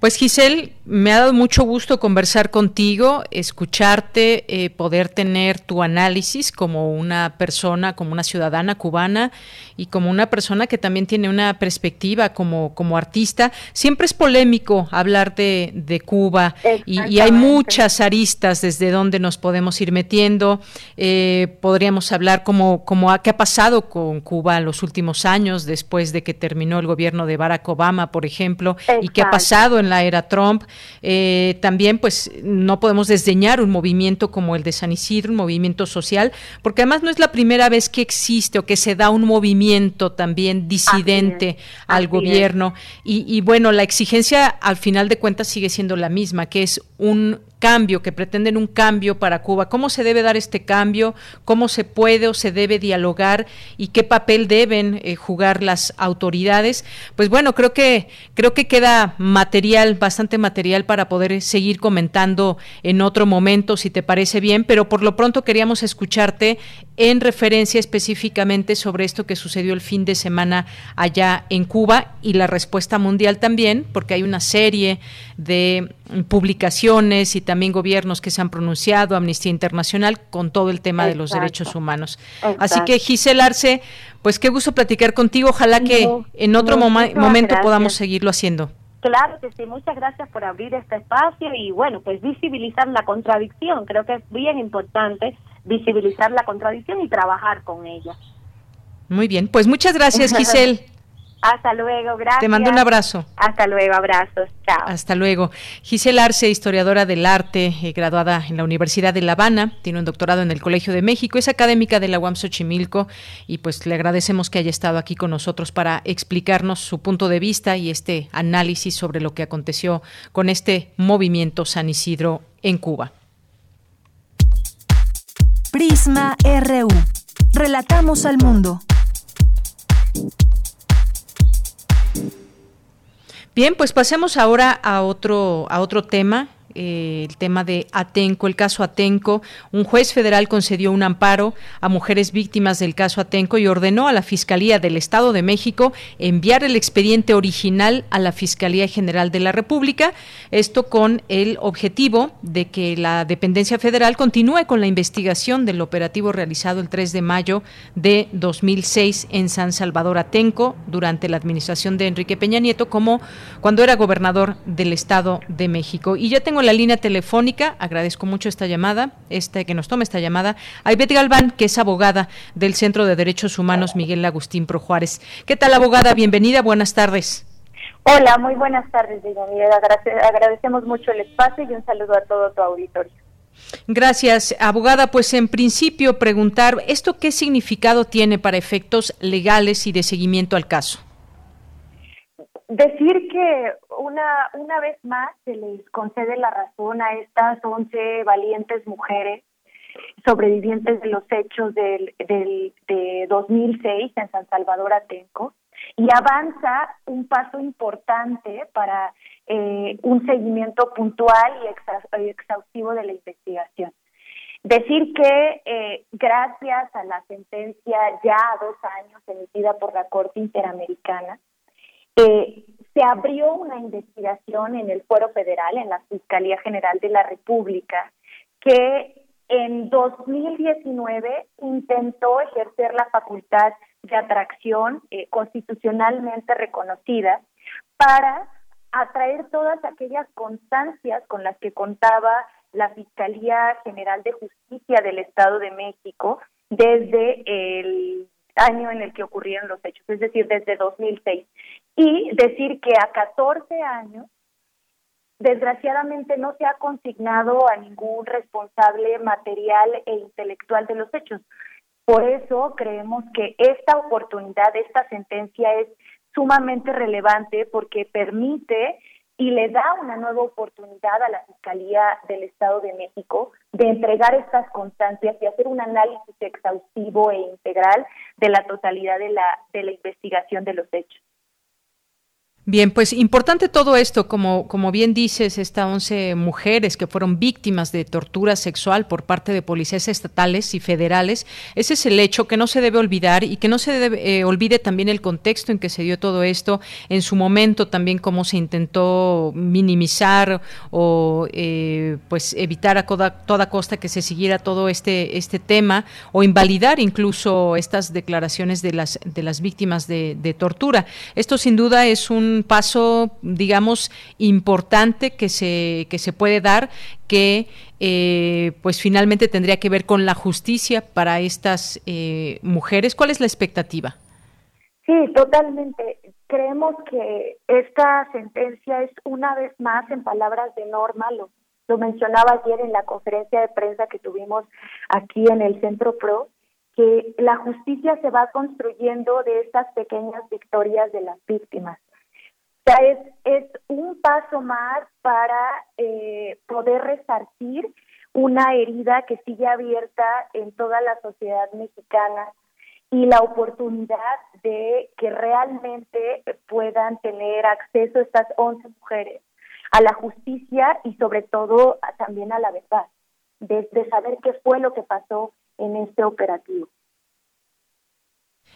Pues Giselle, me ha dado mucho gusto conversar contigo, escucharte, eh, poder tener tu análisis como una persona, como una ciudadana cubana y como una persona que también tiene una perspectiva como, como artista. Siempre es polémico hablar de, de Cuba y, hay muchas aristas desde donde nos podemos ir metiendo. Eh, podríamos hablar como, como qué ha pasado con Cuba en los últimos años después de que terminó el gobierno de Barack Obama, por ejemplo, y qué ha pasado en la era Trump. Eh, también, pues, no podemos desdeñar un movimiento como el de San Isidro, un movimiento social, porque además no es la primera vez que existe o que se da un movimiento también disidente al gobierno. Y, y bueno, la exigencia al final de cuentas sigue siendo la misma, que es un cambio, que pretenden un cambio para Cuba. ¿Cómo se debe dar este cambio? ¿Cómo se puede o se debe dialogar? ¿Y qué papel deben eh, jugar las autoridades? Pues bueno, creo que creo que queda material, bastante material para poder seguir comentando en otro momento, si te parece bien. Pero por lo pronto queríamos escucharte en referencia específicamente sobre esto que sucedió el fin de semana allá en Cuba y la respuesta mundial también, porque hay una serie de publicaciones y también gobiernos que se han pronunciado, Amnistía Internacional, con todo el tema de los derechos humanos. Así que Giselle Arce, pues qué gusto platicar contigo. Ojalá que en otro momento podamos seguirlo haciendo. Claro que sí, muchas gracias por abrir este espacio y bueno, pues visibilizar la contradicción. Creo que es bien importante visibilizar la contradicción y trabajar con ella. Muy bien, pues muchas gracias Giselle. Hasta luego, gracias. Te mando un abrazo. Hasta luego, abrazos. Chao. Hasta luego. Gisela Arce, historiadora del arte, eh, graduada en la Universidad de La Habana, tiene un doctorado en el Colegio de México, es académica de la UAM Xochimilco y pues le agradecemos que haya estado aquí con nosotros para explicarnos su punto de vista y este análisis sobre lo que aconteció con este movimiento San Isidro en Cuba. Prisma RU. Relatamos al mundo. Bien, pues pasemos ahora a otro, a otro tema eh, el tema de Atenco, el caso Atenco. Un juez federal concedió un amparo a mujeres víctimas del caso Atenco y ordenó a la Fiscalía del Estado de México enviar el expediente original a la Fiscalía General de la República, esto con el objetivo de que la dependencia federal continúe con la investigación del operativo realizado el 3 de mayo de 2006 en San Salvador Atenco durante la administración de Enrique Peña Nieto como cuando era gobernador del Estado de México. Y ya tengo la línea telefónica, agradezco mucho esta llamada, este que nos tome esta llamada, a Ivette Galván, que es abogada del Centro de Derechos Humanos Miguel Agustín Pro Juárez. ¿Qué tal, abogada? Bienvenida, buenas tardes. Hola, muy buenas tardes, Miguel. agradecemos mucho el espacio y un saludo a todo tu auditorio. Gracias, abogada. Pues en principio preguntar, ¿esto qué significado tiene para efectos legales y de seguimiento al caso? Decir que una, una vez más se les concede la razón a estas 11 valientes mujeres sobrevivientes de los hechos del, del, de 2006 en San Salvador Atenco y avanza un paso importante para eh, un seguimiento puntual y exhaustivo de la investigación. Decir que eh, gracias a la sentencia ya a dos años emitida por la Corte Interamericana, eh, se abrió una investigación en el Fuero Federal, en la Fiscalía General de la República, que en 2019 intentó ejercer la facultad de atracción eh, constitucionalmente reconocida para atraer todas aquellas constancias con las que contaba la Fiscalía General de Justicia del Estado de México desde el año en el que ocurrieron los hechos, es decir, desde 2006. Y decir que a 14 años, desgraciadamente no se ha consignado a ningún responsable material e intelectual de los hechos. Por eso creemos que esta oportunidad, esta sentencia es sumamente relevante porque permite y le da una nueva oportunidad a la Fiscalía del Estado de México de entregar estas constancias y hacer un análisis exhaustivo e integral de la totalidad de la, de la investigación de los hechos. Bien, pues importante todo esto, como, como bien dices, estas 11 mujeres que fueron víctimas de tortura sexual por parte de policías estatales y federales, ese es el hecho que no se debe olvidar y que no se debe, eh, olvide también el contexto en que se dio todo esto, en su momento también cómo se intentó minimizar o eh, pues evitar a toda, costa que se siguiera todo este, este tema o invalidar incluso estas declaraciones de las, de las víctimas de tortura. Esto sin duda es un paso, digamos, importante que se, que se puede dar, que eh, pues finalmente tendría que ver con la justicia para estas eh, mujeres. ¿Cuál es la expectativa? Sí, totalmente. Creemos que esta sentencia es una vez más, en palabras de Norma, lo, lo mencionaba ayer en la conferencia de prensa que tuvimos aquí en el Centro PRO, que la justicia se va construyendo de estas pequeñas victorias de las víctimas es, es un paso más para eh, poder resarcir una herida que sigue abierta en toda la sociedad mexicana y la oportunidad de que realmente puedan tener acceso estas 11 mujeres a la justicia y sobre todo también a la verdad, de saber qué fue lo que pasó en este operativo.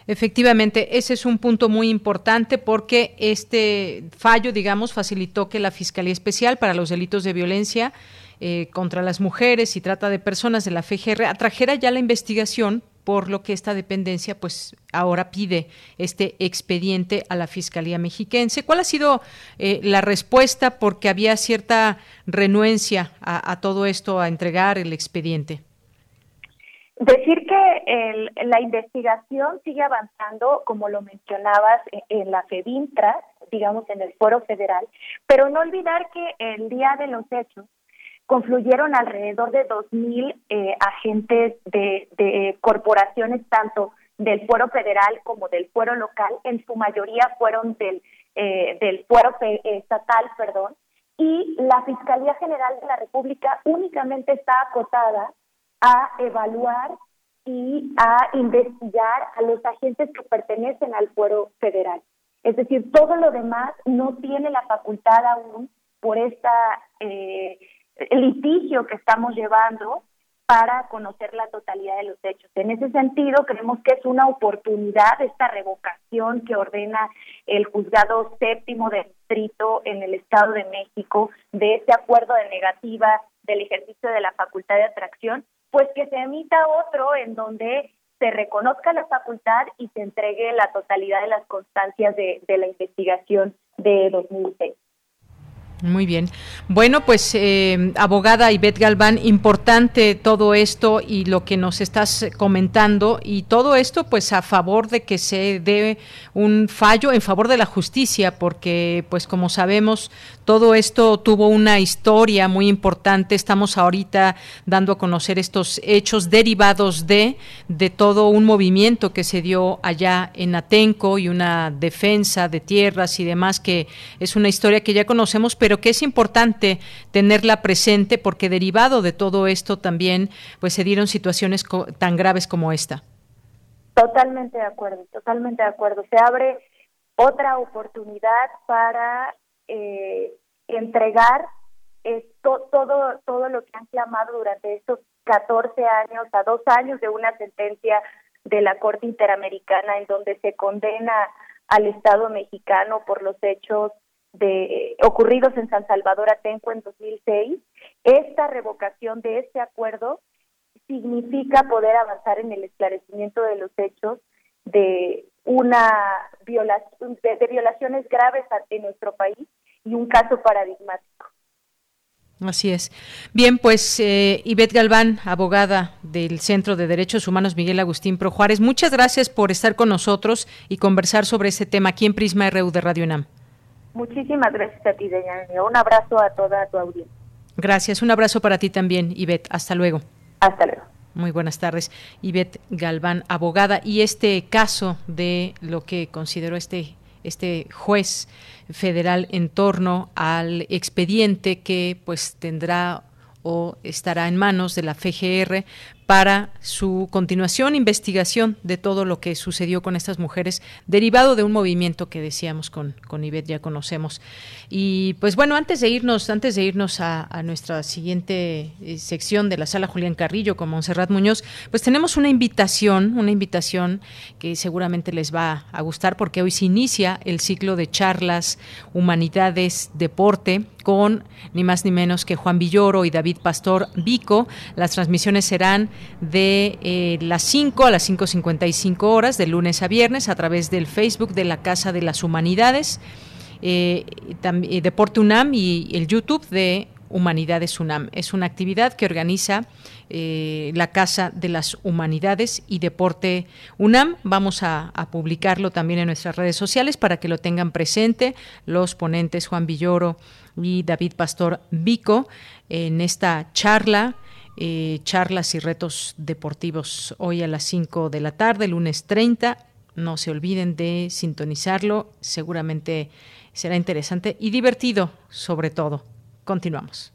Efectivamente, ese es un punto muy importante porque este fallo, digamos, facilitó que la Fiscalía Especial para los Delitos de Violencia eh, contra las Mujeres y Trata de Personas de la FGR atrajera ya la investigación por lo que esta dependencia pues ahora pide este expediente a la Fiscalía Mexiquense. ¿Cuál ha sido eh, la respuesta? Porque había cierta renuencia a todo esto, a entregar el expediente. Decir que la investigación sigue avanzando, como lo mencionabas, e, en, la FEDINTRA, digamos en el Foro Federal, pero no olvidar que el día de los hechos confluyeron alrededor de 2.000 eh, agentes de, corporaciones, tanto del Fuero Federal como del Fuero Local, en su mayoría fueron del, eh, del Fuero Estatal, perdón, y la Fiscalía General de la República únicamente está acotada a evaluar y a investigar a los agentes que pertenecen al fuero federal. Es decir, todo lo demás no tiene la facultad aún por esta eh, litigio que estamos llevando para conocer la totalidad de los hechos. En ese sentido, creemos que es una oportunidad esta revocación que ordena el juzgado séptimo de distrito en el Estado de México de ese acuerdo de negativa del ejercicio de la facultad de atracción, pues que se emita otro en donde se reconozca la facultad y se entregue la totalidad de las constancias de, la investigación de 2006. Muy bien. Bueno, pues eh, abogada Ivette Galván, importante todo esto y lo que nos estás comentando y todo esto pues a favor de que se dé un fallo en favor de la justicia porque pues como sabemos todo esto tuvo una historia muy importante. Estamos ahorita dando a conocer estos hechos derivados de, de todo un movimiento que se dio allá en Atenco y una defensa de tierras y demás, que es una historia que ya conocemos, que es importante tenerla presente porque derivado de todo esto también pues se dieron situaciones tan graves como esta. Totalmente de acuerdo, totalmente de acuerdo. Se abre otra oportunidad para eh, entregar todo, todo lo que han clamado durante estos 14 años, a dos años de una sentencia de la Corte Interamericana en donde se condena al Estado mexicano por los hechos de ocurridos en San Salvador Atenco en 2006. Esta revocación de este acuerdo significa poder avanzar en el esclarecimiento de los hechos de una violación de violaciones graves en nuestro país y un caso paradigmático. Así es. Bien, pues eh, Ivette Galván, abogada del Centro de Derechos Humanos Miguel Agustín Pro Juárez, muchas gracias por estar con nosotros y conversar sobre este tema aquí en Prisma RU de Radio UNAM. Muchísimas gracias a ti, Deyanira. Un abrazo a toda tu audiencia. Gracias. Un abrazo para ti también, Ivette. Hasta luego. Hasta luego. Muy buenas tardes. Ivette Galván, abogada. Y este caso de lo que consideró este este juez federal en torno al expediente que pues tendrá o estará en manos de la FGR para su continuación, investigación de todo lo que sucedió con estas mujeres, derivado de un movimiento que decíamos con, con Ivette, ya conocemos. Y pues bueno, antes de irnos, antes de irnos a, nuestra siguiente eh, sección de la sala Julián Carrillo con Monserrat Muñoz, pues tenemos una invitación, una invitación que seguramente les va a gustar porque hoy se inicia el ciclo de charlas Humanidades, Deporte, con ni más ni menos que Juan Villoro y David Pastor Vico. Las transmisiones serán de eh, las 5 a las 5.55 horas, de lunes a viernes, a través del Facebook de la Casa de las Humanidades, eh, eh, Deporte UNAM y el YouTube de Humanidades UNAM. Es una actividad que organiza la Casa de las Humanidades y Deporte UNAM. Vamos a, a, publicarlo también en nuestras redes sociales para que lo tengan presente los ponentes Juan Villoro y David Pastor Vico en esta charla eh, charlas y retos deportivos hoy a las 5 de la tarde, lunes 30. No se olviden de sintonizarlo, seguramente será interesante y divertido sobre todo. Continuamos.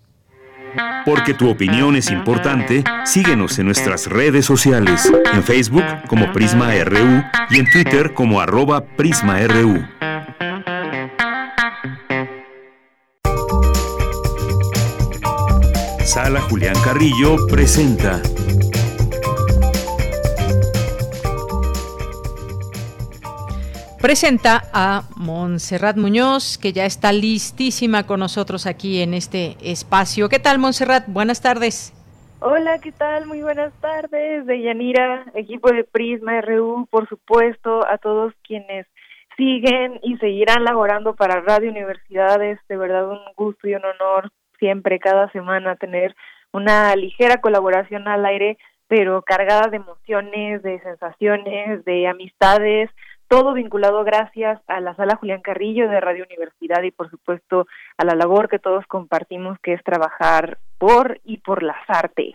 Porque tu opinión es importante, síguenos en nuestras redes sociales, en Facebook como Prisma RU y en Twitter como arroba PrismaRU. Sala Julián Carrillo presenta. Presenta a Montserrat Muñoz, que ya está listísima con nosotros aquí en este espacio. ¿Qué tal, Montserrat? Buenas tardes. Hola, ¿qué tal? Muy buenas tardes, de Yanira, equipo de Prisma RU, por supuesto, a todos quienes siguen y seguirán laborando para Radio Universidades. De verdad, un gusto y un honor siempre, cada semana, tener una ligera colaboración al aire, pero cargada de emociones, de sensaciones, de amistades, todo vinculado gracias a la sala Julián Carrillo de Radio Universidad y por supuesto a la labor que todos compartimos que es trabajar por y por las artes.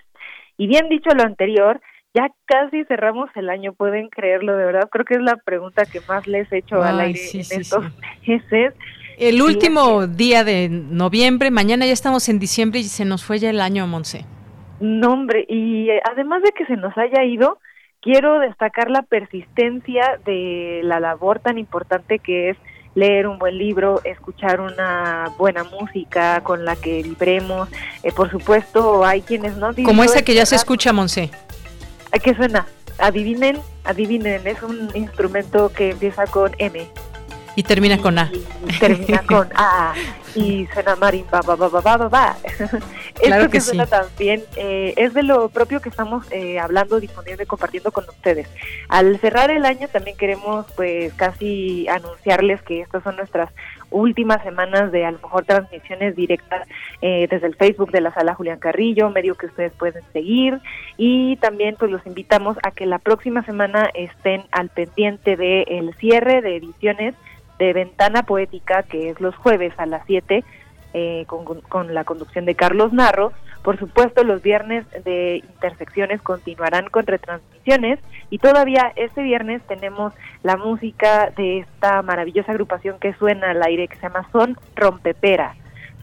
Y bien dicho lo anterior, ya casi cerramos el año, pueden creerlo de verdad, creo que es la pregunta que más les he hecho al aire en estos meses el último día de noviembre, mañana ya estamos en diciembre y se nos fue ya el año, Monse. No, hombre, y eh, además de que se nos haya ido, quiero destacar la persistencia de la labor tan importante que es leer un buen libro, escuchar una buena música con la que vibremos. Eh, por supuesto, hay quienes no... Como esa que ya se escucha, Monse. ¿A qué suena? Adivinen, adivinen, es un instrumento que empieza con M. Y termina con A. termina con A. Y suena marimba, ba, ba, ba, ba, ba. Claro que, suena también eh, es de lo propio que estamos eh, hablando, disponiendo y compartiendo con ustedes. Al cerrar el año también queremos pues casi anunciarles que estas son nuestras últimas semanas de a lo mejor transmisiones directas eh, desde el Facebook de la sala Julián Carrillo, medio que ustedes pueden seguir y también pues los invitamos a que la próxima semana estén al pendiente de el cierre de ediciones de Ventana Poética, que es los jueves a las 7, eh, con, la conducción de Carlos Narro. Por supuesto, los viernes de Intersecciones continuarán con retransmisiones y todavía este viernes tenemos la música de esta maravillosa agrupación que suena al aire que se llama Son Rompepera.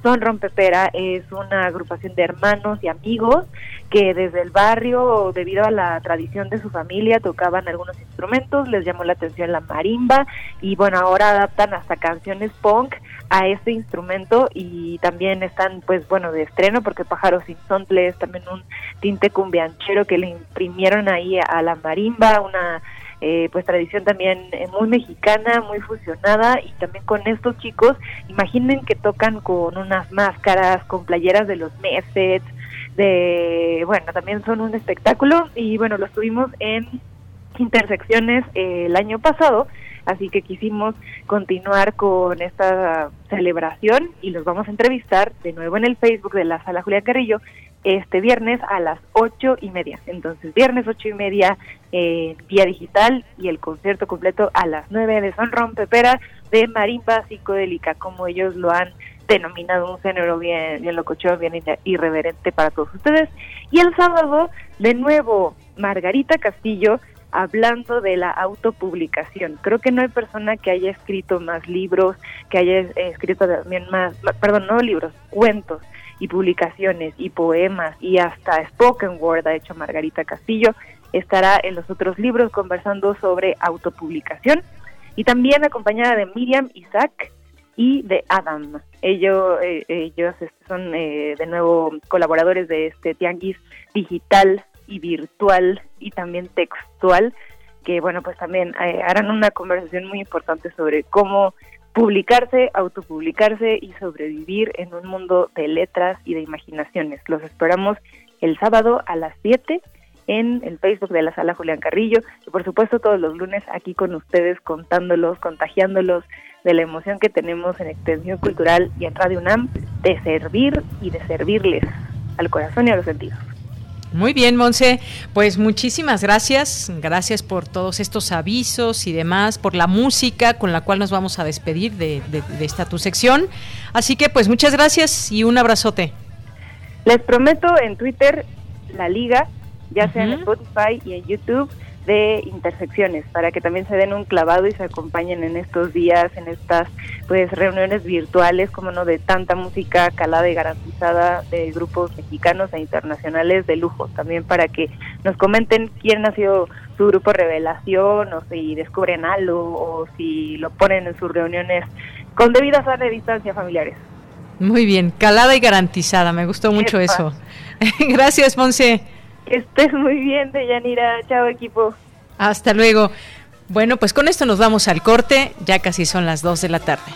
Son Rompepera es una agrupación de hermanos y amigos que desde el barrio, debido a la tradición de su familia, tocaban algunos instrumentos, les llamó la atención la marimba y bueno, ahora adaptan hasta canciones punk a este instrumento y también están pues bueno de estreno porque Pájaros Insontes también un tinte cumbianchero que le imprimieron ahí a la marimba, una eh, pues tradición también eh, muy mexicana, muy fusionada y también con estos chicos, imaginen que tocan con unas máscaras, con playeras de los meses, de, bueno, también son un espectáculo y bueno, los tuvimos en intersecciones eh, el año pasado, así que quisimos continuar con esta celebración y los vamos a entrevistar de nuevo en el Facebook de la Sala Julia Carrillo este viernes a las ocho y media. Entonces, viernes ocho y media en vía digital y el concierto completo a las nueve de Son Rompepera de marimba psicodélica, como ellos lo han denominado un género bien, bien locochón, bien irreverente para todos ustedes. Y el sábado, de nuevo, Margarita Castillo hablando de la autopublicación. Creo que no hay persona que haya escrito más libros, que haya escrito también más, perdón, no libros, cuentos y publicaciones y poemas y hasta spoken word ha hecho Margarita Castillo. Estará en los otros libros conversando sobre autopublicación y también acompañada de Miriam Isaac y de Adam. Ellos, eh, ellos son eh, de nuevo colaboradores de este tianguis digital y virtual y también textual que bueno pues también eh, harán una conversación muy importante sobre cómo publicarse, autopublicarse y sobrevivir en un mundo de letras y de imaginaciones. Los esperamos el sábado a las 7 en el Facebook de la Sala Julián Carrillo y por supuesto todos los lunes aquí con ustedes contándolos, contagiándolos de la emoción que tenemos en Extensión Cultural y en Radio UNAM de servir y de servirles al corazón y a los sentidos. Muy bien, Monse. Pues muchísimas gracias. Gracias por todos estos avisos y demás, por la música con la cual nos vamos a despedir de, esta tu sección. Así que pues muchas gracias y un abrazote. Les prometo en Twitter la liga, ya sea en Spotify y en YouTube, de intersecciones para que también se den un clavado y se acompañen en estos días, en estas pues reuniones virtuales, como no, de tanta música calada y garantizada de grupos mexicanos e internacionales de lujo, también para que nos comenten quién ha sido su grupo revelación o si descubren algo o si lo ponen en sus reuniones con debida sana de distancia familiares. Muy bien, calada y garantizada, me gustó mucho eso. Gracias, Monse. Que estés muy bien, Deyanira. Chao, equipo. Hasta luego. Bueno, pues con esto nos vamos al corte. Ya casi son las 2 de la tarde.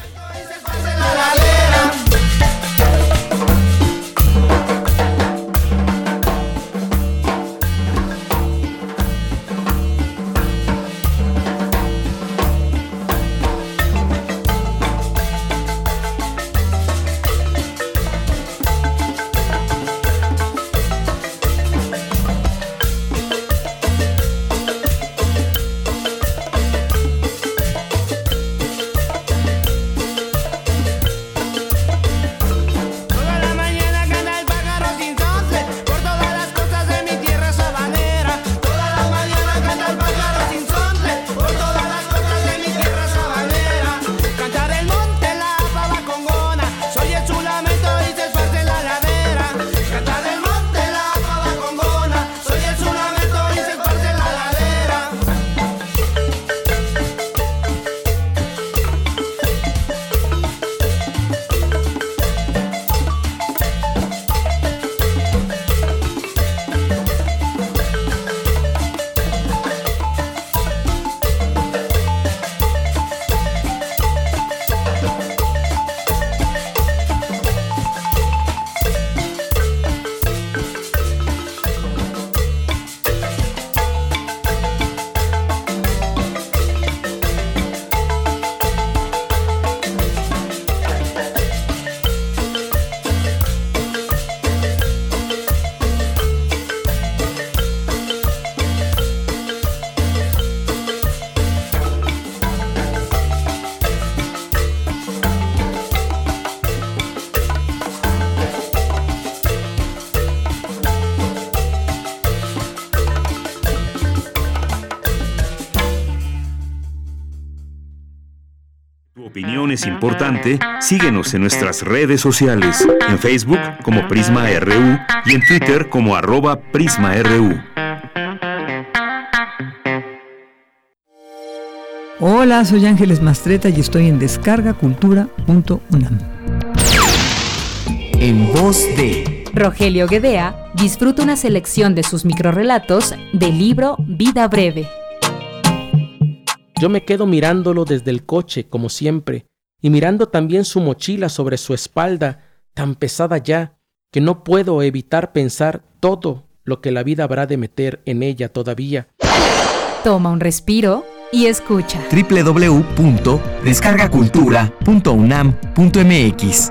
Importante, síguenos en nuestras redes sociales, en Facebook como Prisma RU y en Twitter como arroba PrismaRU. Hola, soy Ángeles Mastreta y estoy en descargacultura.unam. En voz de Rogelio Guedea, disfruta una selección de sus microrelatos del libro Vida Breve. Yo me quedo mirándolo desde el coche, como siempre, y mirando también su mochila sobre su espalda, tan pesada ya, que no puedo evitar pensar todo lo que la vida habrá de meter en ella todavía. Toma un respiro y escucha. www.descargacultura.unam.mx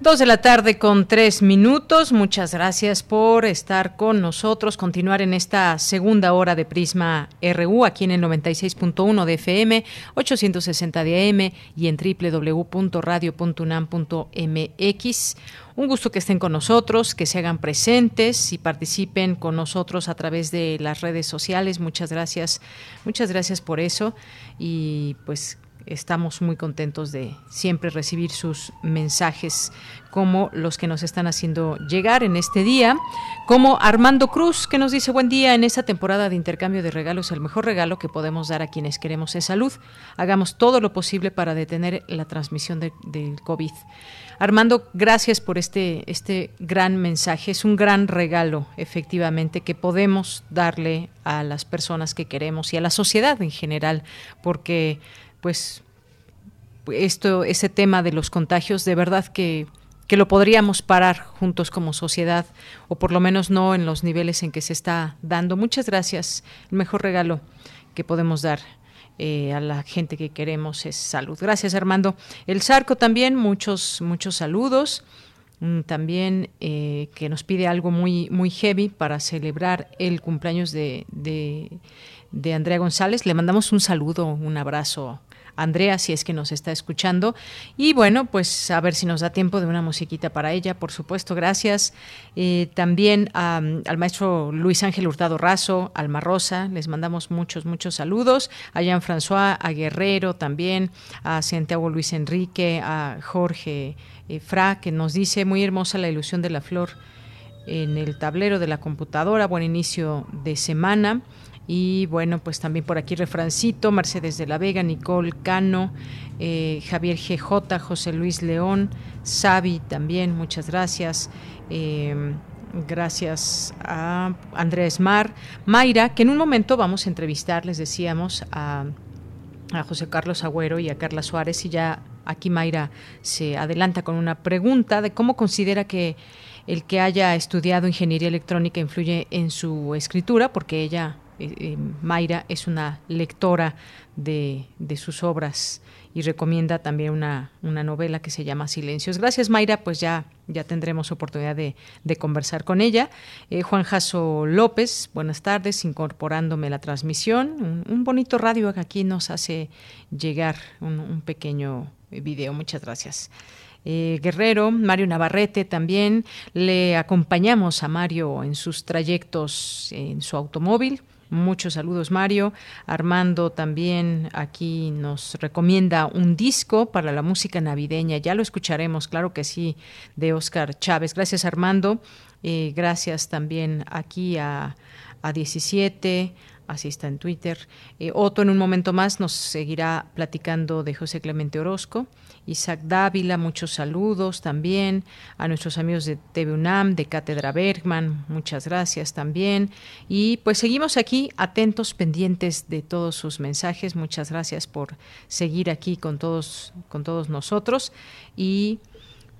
Dos de la tarde con tres minutos. Muchas gracias por estar con nosotros, continuar en esta segunda hora de Prisma RU aquí en el 96.1 de FM, 860 de AM y en www.radio.unam.mx. Un gusto que estén con nosotros, que se hagan presentes y participen con nosotros a través de las redes sociales. Muchas gracias, muchas gracias por eso y pues estamos muy contentos de siempre recibir sus mensajes como los que nos están haciendo llegar en este día, como Armando Cruz que nos dice buen día en esta temporada de intercambio de regalos, el mejor regalo que podemos dar a quienes queremos es salud. Hagamos todo lo posible para detener la transmisión de, del COVID. Armando, gracias por este, este gran mensaje. Es un gran regalo, efectivamente, que podemos darle a las personas que queremos y a la sociedad en general, porque pues esto, ese tema de los contagios, de verdad que, que lo podríamos parar juntos como sociedad, o por lo menos no en los niveles en que se está dando. Muchas gracias. El mejor regalo que podemos dar eh, a la gente que queremos es salud. Gracias, Armando. El Zarco también, muchos, muchos saludos. Mm, También eh, que nos pide algo muy, muy heavy para celebrar el cumpleaños de, de, de Andrea González. Le mandamos un saludo, un abrazo Andrea, si es que nos está escuchando. Y bueno, pues a ver si nos da tiempo de una musiquita para ella, por supuesto, gracias. Eh, también a- al maestro Luis Ángel Hurtado Razo, Alma Rosa, les mandamos muchos, muchos saludos. A Jean-François, a Guerrero también, a Santiago Luis Enrique, a Jorge eh, Fra, que nos dice muy hermosa la ilusión de la flor en el tablero de la computadora. Buen inicio de semana. Y bueno, pues también por aquí refrancito, Mercedes de la Vega, Nicole Cano, eh, Javier GJ, José Luis León, Sabi también, muchas gracias. Eh, gracias a Andrés Mar, Mayra, que en un momento vamos a entrevistar, les decíamos, a a José Carlos Agüero y a Carla Suárez y ya aquí Mayra se adelanta con una pregunta de cómo considera que el que haya estudiado ingeniería electrónica influye en su escritura, porque ella Mayra es una lectora de, sus obras y recomienda también una, novela que se llama Silencios. Gracias, Mayra, pues ya, tendremos oportunidad de, conversar con ella. Eh, Juan Jaso López, buenas tardes, incorporándome la transmisión. Un, bonito radio aquí nos hace llegar un, pequeño video. Muchas gracias. Eh, Guerrero, Mario Navarrete también. Le acompañamos a Mario en sus trayectos en su automóvil. Muchos saludos, Mario. Armando también aquí nos recomienda un disco para la música navideña. Ya lo escucharemos, claro que sí, de Oscar Chávez. Gracias, Armando. Eh, gracias también aquí a, a 17, así está en Twitter. Eh, Otto en un momento más nos seguirá platicando de José Clemente Orozco. Isaac Dávila, muchos saludos también a nuestros amigos de TV UNAM, de Cátedra Bergman, muchas gracias también. Y pues seguimos aquí atentos, pendientes de todos sus mensajes. Muchas gracias por seguir aquí con todos, con todos nosotros. Y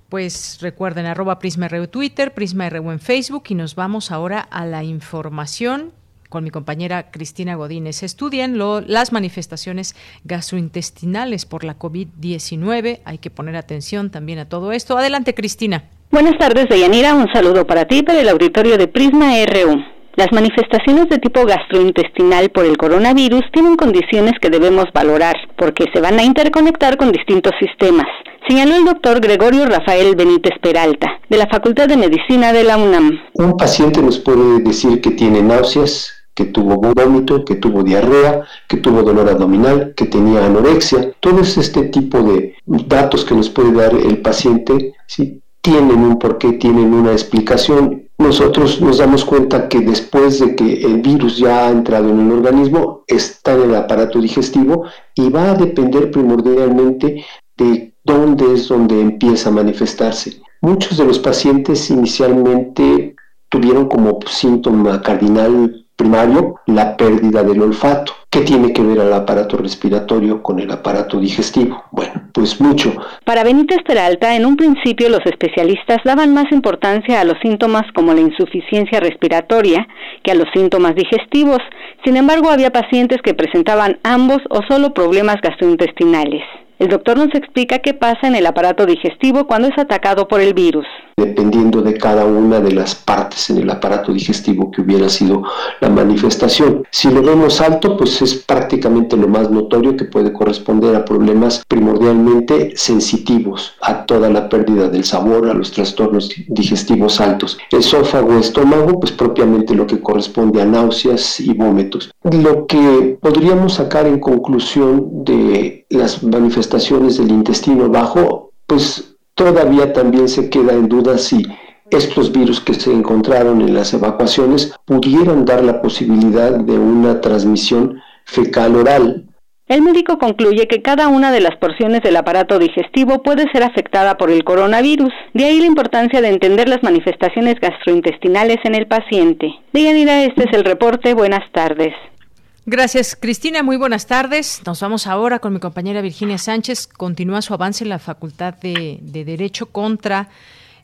pues recuerden arroba Prisma Twitter, Prisma en Facebook y nos vamos ahora a la información con mi compañera Cristina Godínez. Estudian las manifestaciones gastrointestinales por la COVID-19. Hay que poner atención también a todo esto. Adelante, Cristina. Buenas tardes, Deyanira. Un saludo para ti, para el auditorio de Prisma RU. Las manifestaciones de tipo gastrointestinal por el coronavirus tienen condiciones que debemos valorar, porque se van a interconectar con distintos sistemas señaló el doctor Gregorio Rafael Benítez Peralta, de la Facultad de Medicina de la UNAM. Un paciente nos puede decir que tiene náuseas, que tuvo vómito, que tuvo diarrea, que tuvo dolor abdominal, que tenía anorexia. Todos este tipo de datos que nos puede dar el paciente ¿sí? tienen un porqué, tienen una explicación. Nosotros nos damos cuenta que después de que el virus ya ha entrado en el organismo, está en el aparato digestivo y va a depender primordialmente de dónde es donde empieza a manifestarse. Muchos de los pacientes inicialmente tuvieron como síntoma cardinal primario la pérdida del olfato. ¿Qué tiene que ver el aparato respiratorio con el aparato digestivo? Bueno, pues mucho. Para Benítez Peralta, en un principio los especialistas daban más importancia a los síntomas como la insuficiencia respiratoria que a los síntomas digestivos. Sin embargo, había pacientes que presentaban ambos o solo problemas gastrointestinales. El doctor nos explica qué pasa en el aparato digestivo cuando es atacado por el virus. Dependiendo de cada una de las partes en el aparato digestivo que hubiera sido la manifestación. Si lo vemos alto, pues es prácticamente lo más notorio que puede corresponder a problemas primordialmente sensitivos, a toda la pérdida del sabor, a los trastornos digestivos altos. Esófago, estómago, pues propiamente lo que corresponde a náuseas y vómitos. Lo que podríamos sacar en conclusión de las manifestaciones del intestino bajo, pues todavía también se queda en duda si estos virus que se encontraron en las evacuaciones pudieron dar la posibilidad de una transmisión fecal oral. El médico concluye que cada una de las porciones del aparato digestivo puede ser afectada por el coronavirus, de ahí la importancia de entender las manifestaciones gastrointestinales en el paciente. Deyanira, este es el reporte. Buenas tardes. Gracias, Cristina. Muy buenas tardes. Nos vamos ahora con mi compañera Virginia Sánchez. Continúa su avance en la Facultad de, Derecho contra,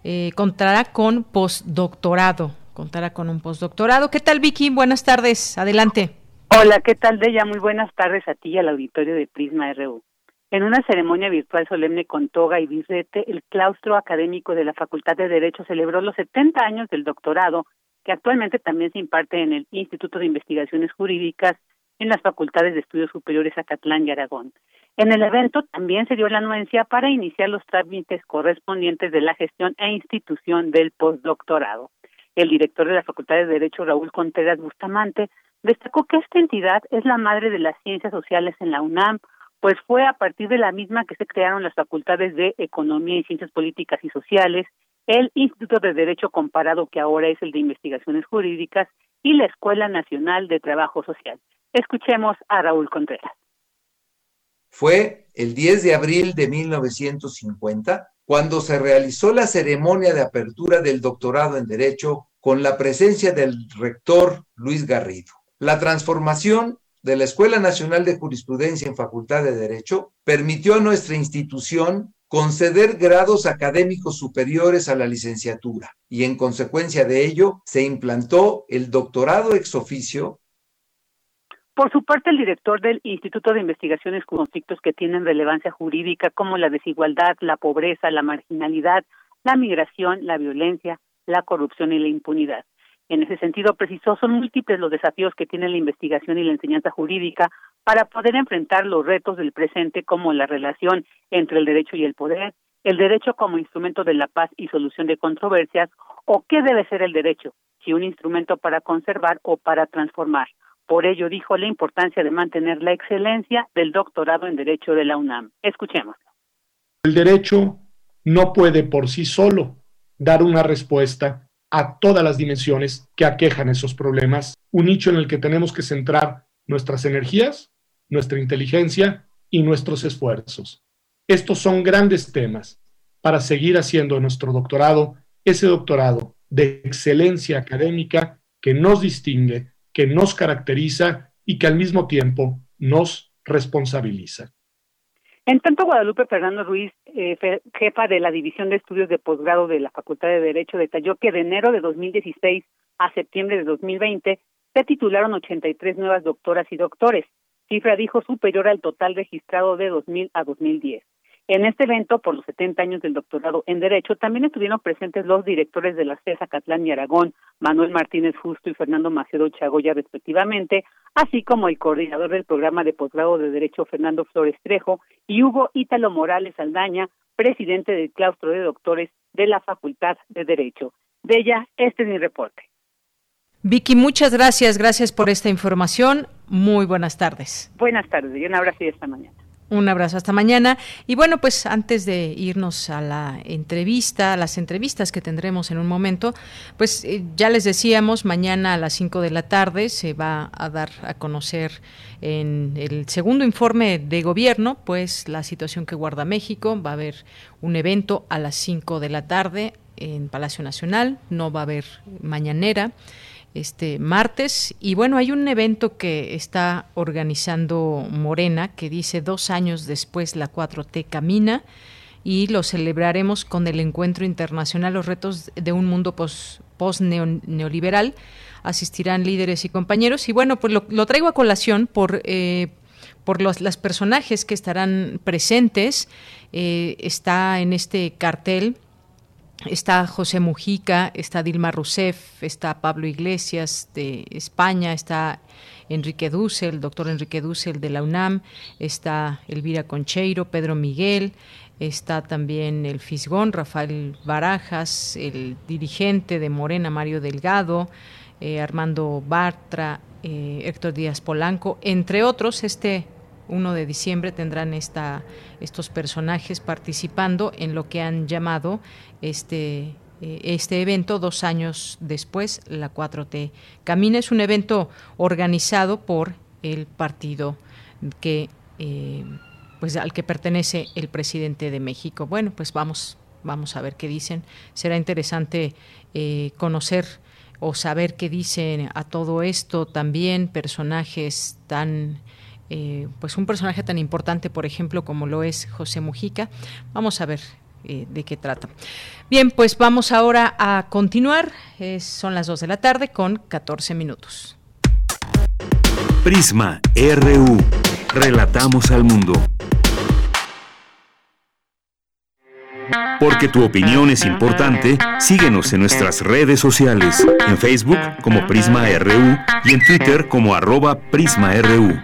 eh, contará con postdoctorado. Contará con un postdoctorado. ¿Qué tal, Vicky? Buenas tardes. Adelante. Hola, ¿qué tal, Deya? Muy buenas tardes a ti y al auditorio de Prisma RU. En una ceremonia virtual solemne con toga y birrete, el claustro académico de la Facultad de Derecho celebró los 70 años del doctorado que actualmente también se imparte en el Instituto de Investigaciones Jurídicas en las Facultades de Estudios Superiores Acatlán y Aragón. En el evento también se dio la anuencia para iniciar los trámites correspondientes de la gestión e institución del postdoctorado. El director de la Facultad de Derecho, Raúl Contreras Bustamante, destacó que esta entidad es la madre de las ciencias sociales en la UNAM, pues fue a partir de la misma que se crearon las facultades de Economía y Ciencias Políticas y Sociales, el Instituto de Derecho Comparado, que ahora es el de Investigaciones Jurídicas, y la Escuela Nacional de Trabajo Social. Escuchemos a Raúl Contreras. Fue el 10 de abril de 1950 cuando se realizó la ceremonia de apertura del doctorado en Derecho con la presencia del rector Luis Garrido. La transformación de la Escuela Nacional de Jurisprudencia en Facultad de Derecho permitió a nuestra institución conceder grados académicos superiores a la licenciatura y en consecuencia de ello se implantó el doctorado ex oficio Por su parte, el director del Instituto de Investigaciones con Conflictos que tienen relevancia jurídica, como la desigualdad, la pobreza, la marginalidad, la migración, la violencia, la corrupción y la impunidad. En ese sentido, precisó, son múltiples los desafíos que tiene la investigación y la enseñanza jurídica para poder enfrentar los retos del presente, como la relación entre el derecho y el poder, el derecho como instrumento de la paz y solución de controversias, o qué debe ser el derecho, si un instrumento para conservar o para transformar. Por ello dijo la importancia de mantener la excelencia del doctorado en Derecho de la UNAM. Escuchemos. El derecho no puede por sí solo dar una respuesta a todas las dimensiones que aquejan esos problemas, un nicho en el que tenemos que centrar nuestras energías, nuestra inteligencia y nuestros esfuerzos. Estos son grandes temas para seguir haciendo nuestro doctorado ese doctorado de excelencia académica que nos distingue que nos caracteriza y que al mismo tiempo nos responsabiliza. En tanto, Guadalupe Fernando Ruiz, eh, jefa de la División de Estudios de Posgrado de la Facultad de Derecho, detalló que de enero de 2016 a septiembre de 2020 se titularon 83 nuevas doctoras y doctores, cifra dijo superior al total registrado de 2000 a 2010. En este evento, por los 70 años del doctorado en Derecho, también estuvieron presentes los directores de la CESA Catlán y Aragón, Manuel Martínez Justo y Fernando Macedo Chagoya, respectivamente, así como el coordinador del programa de posgrado de Derecho, Fernando Flores Trejo, y Hugo Ítalo Morales Aldaña, presidente del claustro de doctores de la Facultad de Derecho. De ella, este es mi reporte. Vicky, muchas gracias, gracias por esta información. Muy buenas tardes. Buenas tardes y un abrazo y esta mañana. Un abrazo hasta mañana. Y bueno, pues antes de irnos a la entrevista, a las entrevistas que tendremos en un momento, pues eh, ya les decíamos, mañana a las 5 de la tarde se va a dar a conocer en el segundo informe de gobierno, pues la situación que guarda México. Va a haber un evento a las 5 de la tarde en Palacio Nacional, no va a haber mañanera este martes. Y bueno, hay un evento que está organizando Morena que dice dos años después la 4T camina y lo celebraremos con el encuentro internacional Los retos de un mundo post, neoliberal. Asistirán líderes y compañeros. Y bueno, pues lo, traigo a colación por... Eh, por los las personajes que estarán presentes. Eh, está en este cartel Está José Mujica, está Dilma Rousseff, está Pablo Iglesias de España, está Enrique Dussel, el doctor Enrique Dussel de la UNAM, está Elvira Concheiro, Pedro Miguel, está también el Fisgón, Rafael Barajas, el dirigente de Morena, Mario Delgado, eh, Armando Bartra, eh, Héctor Díaz Polanco, entre otros, este 1 de diciembre tendrán esta, estos personajes participando en lo que han llamado este, eh, este evento dos años después, la 4T. Camina es un evento organizado por el partido que eh, pues al que pertenece el presidente de México. Bueno, pues vamos, vamos a ver qué dicen. Será interesante eh, conocer o saber qué dicen a todo esto también personajes tan pues un personaje tan importante, por ejemplo, como lo es José Mujica. Vamos a ver eh, de qué trata. Bien, pues vamos ahora a continuar. son las 2 de la tarde con 14 minutos. Prisma RU. Relatamos al mundo. Porque tu opinión es importante, síguenos en nuestras redes sociales, en Facebook como Prisma RU y en Twitter como arroba PrismaRU.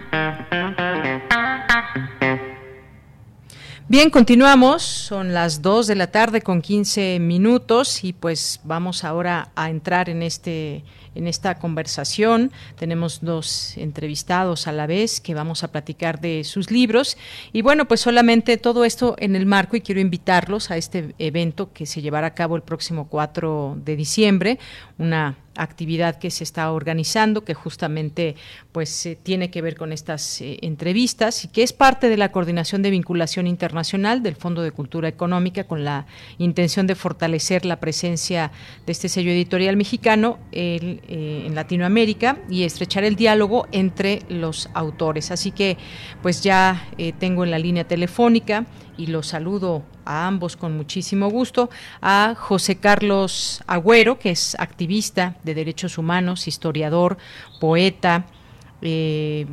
Bien, continuamos. Son las 2 de la tarde con 15 minutos y pues vamos ahora a entrar en este en esta conversación. Tenemos dos entrevistados a la vez que vamos a platicar de sus libros. Y bueno, pues solamente todo esto en el marco y quiero invitarlos a este evento que se llevará a cabo el próximo 4 de diciembre, una actividad que se está organizando que justamente pues eh, tiene que ver con estas eh, entrevistas y que es parte de la coordinación de vinculación internacional del Fondo de Cultura Económica con la intención de fortalecer la presencia de este sello editorial mexicano eh, en Latinoamérica y estrechar el diálogo entre los autores. Así que pues ya tengo en la línea telefónica y los saludo a ambos con muchísimo gusto, a José Carlos Agüero, que es activista de derechos humanos, historiador, poeta, eh,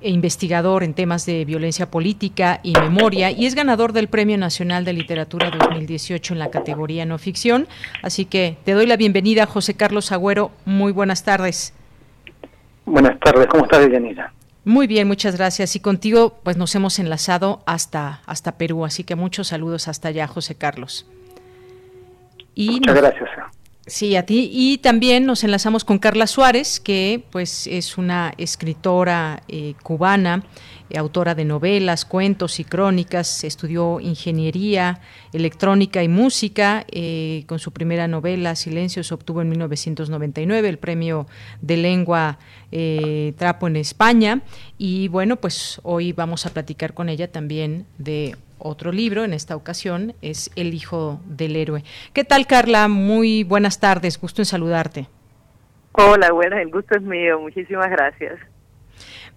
e investigador en temas de violencia política y memoria y es ganador del Premio Nacional de Literatura 2018 en la categoría no ficción. Así que te doy la bienvenida, José Carlos Agüero. Muy buenas tardes. Buenas tardes, ¿cómo estás, Yanira? Muy bien, muchas gracias. Y contigo, pues nos hemos enlazado hasta, hasta Perú, así que muchos saludos hasta allá, José Carlos. Y muchas gracias. Sí, a ti. Y también nos enlazamos con Carla Suárez, que pues es una escritora eh, cubana, eh, autora de novelas, cuentos y crónicas. Estudió ingeniería electrónica y música. Eh, con su primera novela, Silencios, obtuvo en 1999 el premio de lengua Trapo en España. Y bueno, pues hoy vamos a platicar con ella también de otro libro, en esta ocasión, es El Hijo del Héroe. ¿Qué tal, Carla? Muy buenas tardes, gusto en saludarte. Hola, buenas, el gusto es mío, muchísimas gracias.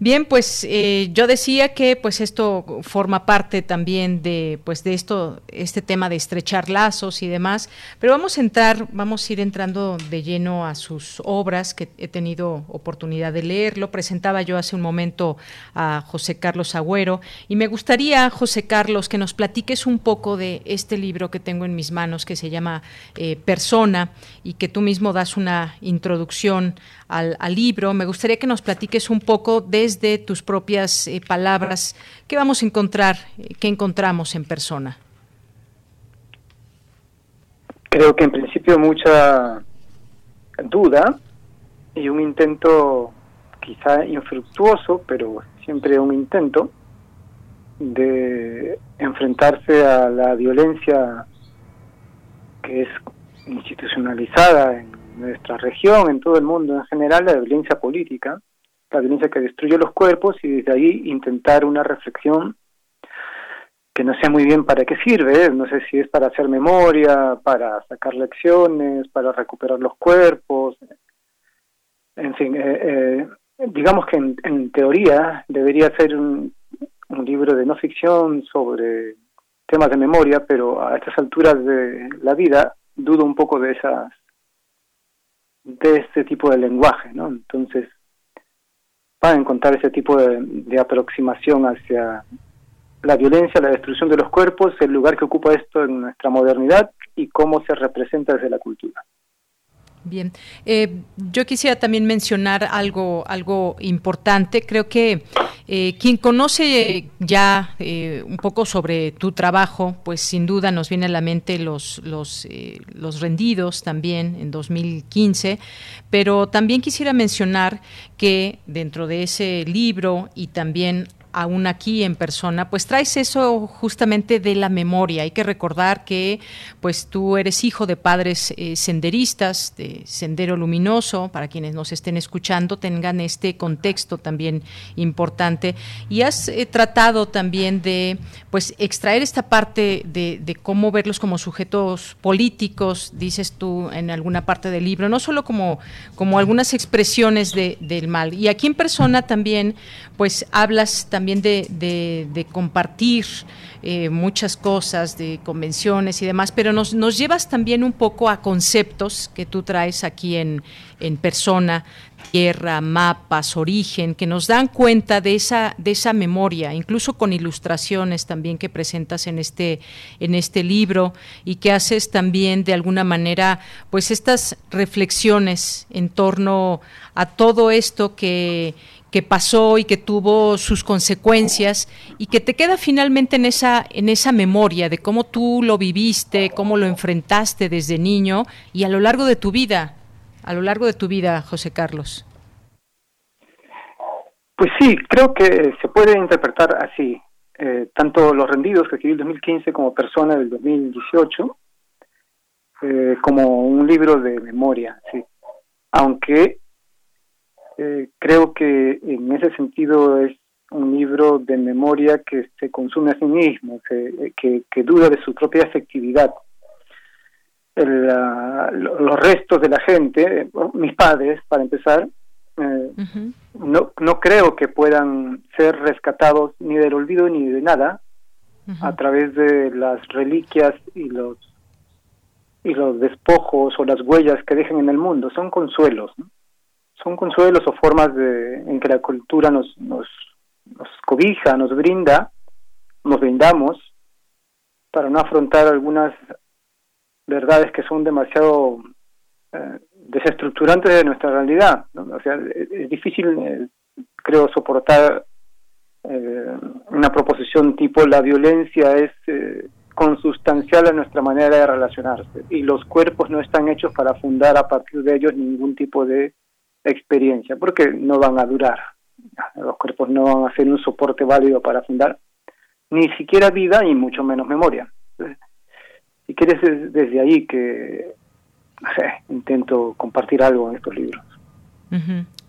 Bien, pues eh, yo decía que pues esto forma parte también de pues de esto este tema de estrechar lazos y demás, pero vamos a entrar, vamos a ir entrando de lleno a sus obras que he tenido oportunidad de leer. Lo presentaba yo hace un momento a José Carlos Agüero y me gustaría José Carlos que nos platiques un poco de este libro que tengo en mis manos que se llama eh, Persona y que tú mismo das una introducción al, libro. Me gustaría que nos platiques un poco desde tus propias eh, palabras qué vamos a encontrar, eh, qué encontramos en persona. Creo que en principio mucha duda y un intento quizá infructuoso, pero siempre un intento de enfrentarse a la violencia que es institucionalizada en nuestra región, en todo el mundo en general, la violencia política, la violencia que destruye los cuerpos y desde ahí intentar una reflexión que no sé muy bien para qué sirve, ¿eh? no sé si es para hacer memoria, para sacar lecciones, para recuperar los cuerpos, en fin, eh, eh, digamos que en, teoría debería ser un, un libro de no ficción sobre temas de memoria, pero a estas alturas de la vida dudo un poco de esas de este tipo de lenguaje, ¿no? Entonces, para encontrar ese tipo de, aproximación hacia la violencia, la destrucción de los cuerpos, el lugar que ocupa esto en nuestra modernidad y cómo se representa desde la cultura. Bien, eh, yo quisiera también mencionar algo, algo importante. Creo que eh, quien conoce ya eh, un poco sobre tu trabajo, pues sin duda nos viene a la mente los, los, los rendidos también en 2015, pero también quisiera mencionar que dentro de ese libro y también aún aquí en persona, pues traes eso justamente de la memoria. Hay que recordar que pues tú eres hijo de padres eh, senderistas, de Sendero Luminoso, para quienes nos estén escuchando tengan este contexto también importante. Y has eh, tratado también de pues extraer esta parte de, cómo verlos como sujetos políticos, dices tú en alguna parte del libro, no solo como, como algunas expresiones de, del mal. Y aquí en persona también pues hablas también también de, compartir eh, muchas cosas, de convenciones y demás, pero nos, nos llevas también un poco a conceptos que tú traes aquí en, en persona, tierra, mapas, origen, que nos dan cuenta de esa, de esa memoria, incluso con ilustraciones también que presentas en este, en este libro y que haces también de alguna manera, pues estas reflexiones en torno a todo esto que que pasó y que tuvo sus consecuencias y que te queda finalmente en esa en esa memoria de cómo tú lo viviste, cómo lo enfrentaste desde niño y a lo largo de tu vida, a lo largo de tu vida, José Carlos. Pues sí, creo que se puede interpretar así, eh, tanto los rendidos que escribí en 2015 como persona del 2018, eh, como un libro de memoria, sí. Aunque eh, creo que en ese sentido es un libro de memoria que se consume a sí mismo, que, duda de su propia efectividad. los restos de la gente, mis padres, para empezar, eh, no, no creo que puedan ser rescatados ni del olvido ni de nada a través de las reliquias y los y los despojos o las huellas que dejen en el mundo. Son consuelos, ¿no? Son consuelos o formas de, en que la cultura nos, nos, nos cobija, nos brinda, nos brindamos para no afrontar algunas verdades que son demasiado eh, desestructurantes de nuestra realidad. O sea, es, difícil, eh, creo, soportar eh, una proposición tipo la violencia es consustancial a nuestra manera de relacionarse y los cuerpos no están hechos para fundar a partir de ellos ningún tipo de experiencia, porque no van a durar. Los cuerpos no van a ser un soporte válido para fundar ni siquiera vida y mucho menos memoria. Si quieres, desde ahí que intento compartir algo en estos libros.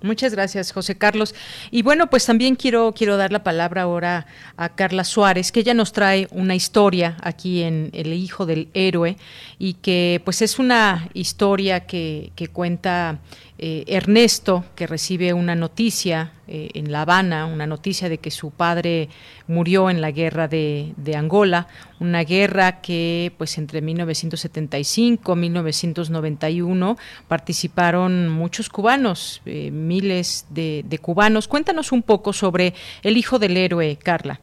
Muchas gracias, José Carlos. Y bueno, pues también quiero, quiero dar la palabra ahora a Carla Suárez, que ella nos trae una historia aquí en El Hijo del Héroe y que pues es una historia que, que cuenta eh, Ernesto, que recibe una noticia eh, en La Habana, una noticia de que su padre murió en la guerra de, Angola, una guerra que pues entre 1975 y 1991 participaron muchos cubanos, eh, miles de, cubanos. Cuéntanos un poco sobre El hijo del héroe, Carla.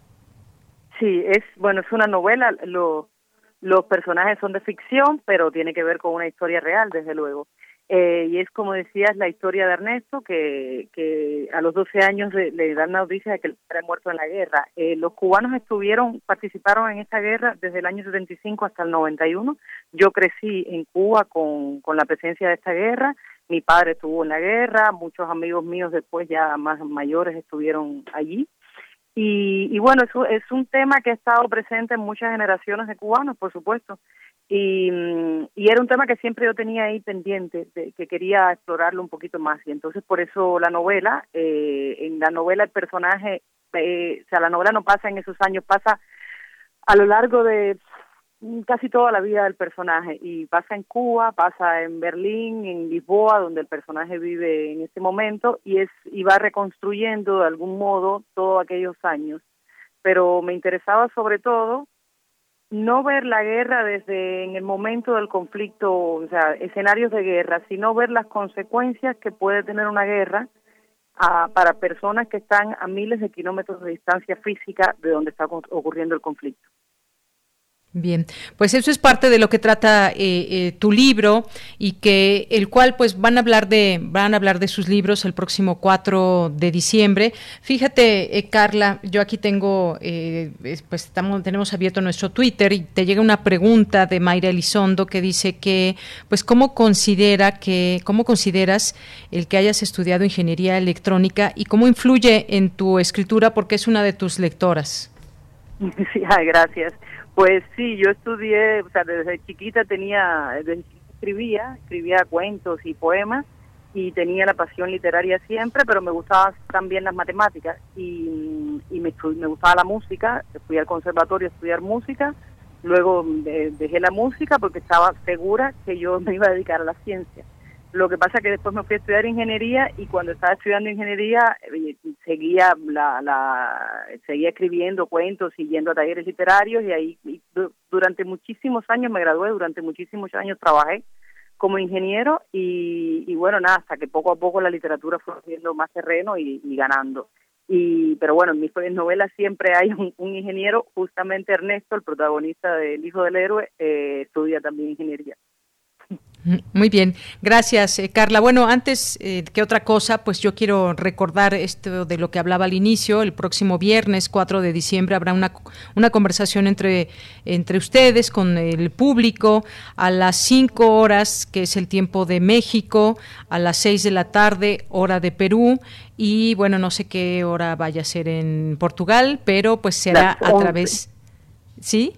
Sí, es bueno, es una novela, los personajes son de ficción, pero tiene que ver con una historia real, desde luego. Eh, y es como decías la historia de Ernesto que, que a los 12 años le, dan la noticia de que el padre muerto en la guerra. Eh, los cubanos estuvieron participaron en esta guerra desde el año 75 hasta el 91. Yo crecí en Cuba con, con la presencia de esta guerra. Mi padre estuvo en la guerra, muchos amigos míos después ya más mayores estuvieron allí. Y, y bueno, eso es un tema que ha estado presente en muchas generaciones de cubanos, por supuesto. Y, y, era un tema que siempre yo tenía ahí pendiente, de, que quería explorarlo un poquito más. Y entonces por eso la novela, eh, en la novela el personaje, eh, o sea, la novela no pasa en esos años, pasa a lo largo de casi toda la vida del personaje y pasa en Cuba, pasa en Berlín, en Lisboa, donde el personaje vive en ese momento y es y va reconstruyendo de algún modo todos aquellos años. Pero me interesaba sobre todo no ver la guerra desde en el momento del conflicto, o sea, escenarios de guerra, sino ver las consecuencias que puede tener una guerra a, para personas que están a miles de kilómetros de distancia física de donde está ocurriendo el conflicto. Bien, pues eso es parte de lo que trata eh, eh, tu libro y que el cual pues van a hablar de van a hablar de sus libros el próximo 4 de diciembre. Fíjate, eh, Carla, yo aquí tengo pues estamos tenemos abierto nuestro Twitter y te llega una pregunta de Mayra Elizondo que dice que pues cómo considera que cómo consideras el que hayas estudiado ingeniería electrónica y cómo influye en tu escritura porque es una de tus lectoras. Sí, gracias. Pues sí, yo estudié, o sea, desde chiquita tenía, desde escribía, escribía cuentos y poemas y tenía la pasión literaria siempre, pero me gustaban también las matemáticas y, y me, me gustaba la música, fui al conservatorio a estudiar música, luego dejé la música porque estaba segura que yo me iba a dedicar a la ciencia. Lo que pasa es que después me fui a estudiar ingeniería y cuando estaba estudiando ingeniería eh, seguía la, la seguía escribiendo cuentos y yendo a talleres literarios y ahí durante muchísimos años me gradué, durante muchísimos años trabajé como ingeniero y, y bueno, nada, hasta que poco a poco la literatura fue haciendo más terreno y, ganando. Y, pero bueno, en mis novelas siempre hay un, ingeniero, justamente Ernesto, el protagonista del Hijo del Héroe, eh, estudia también ingeniería. Muy bien, gracias eh, Carla. Bueno, antes eh, que otra cosa, pues yo quiero recordar esto de lo que hablaba al inicio. El próximo viernes 4 de diciembre habrá una, una conversación entre, entre ustedes con el público a las 5 horas, que es el tiempo de México, a las 6 de la tarde, hora de Perú. Y bueno, no sé qué hora vaya a ser en Portugal, pero pues será a través... ¿Sí?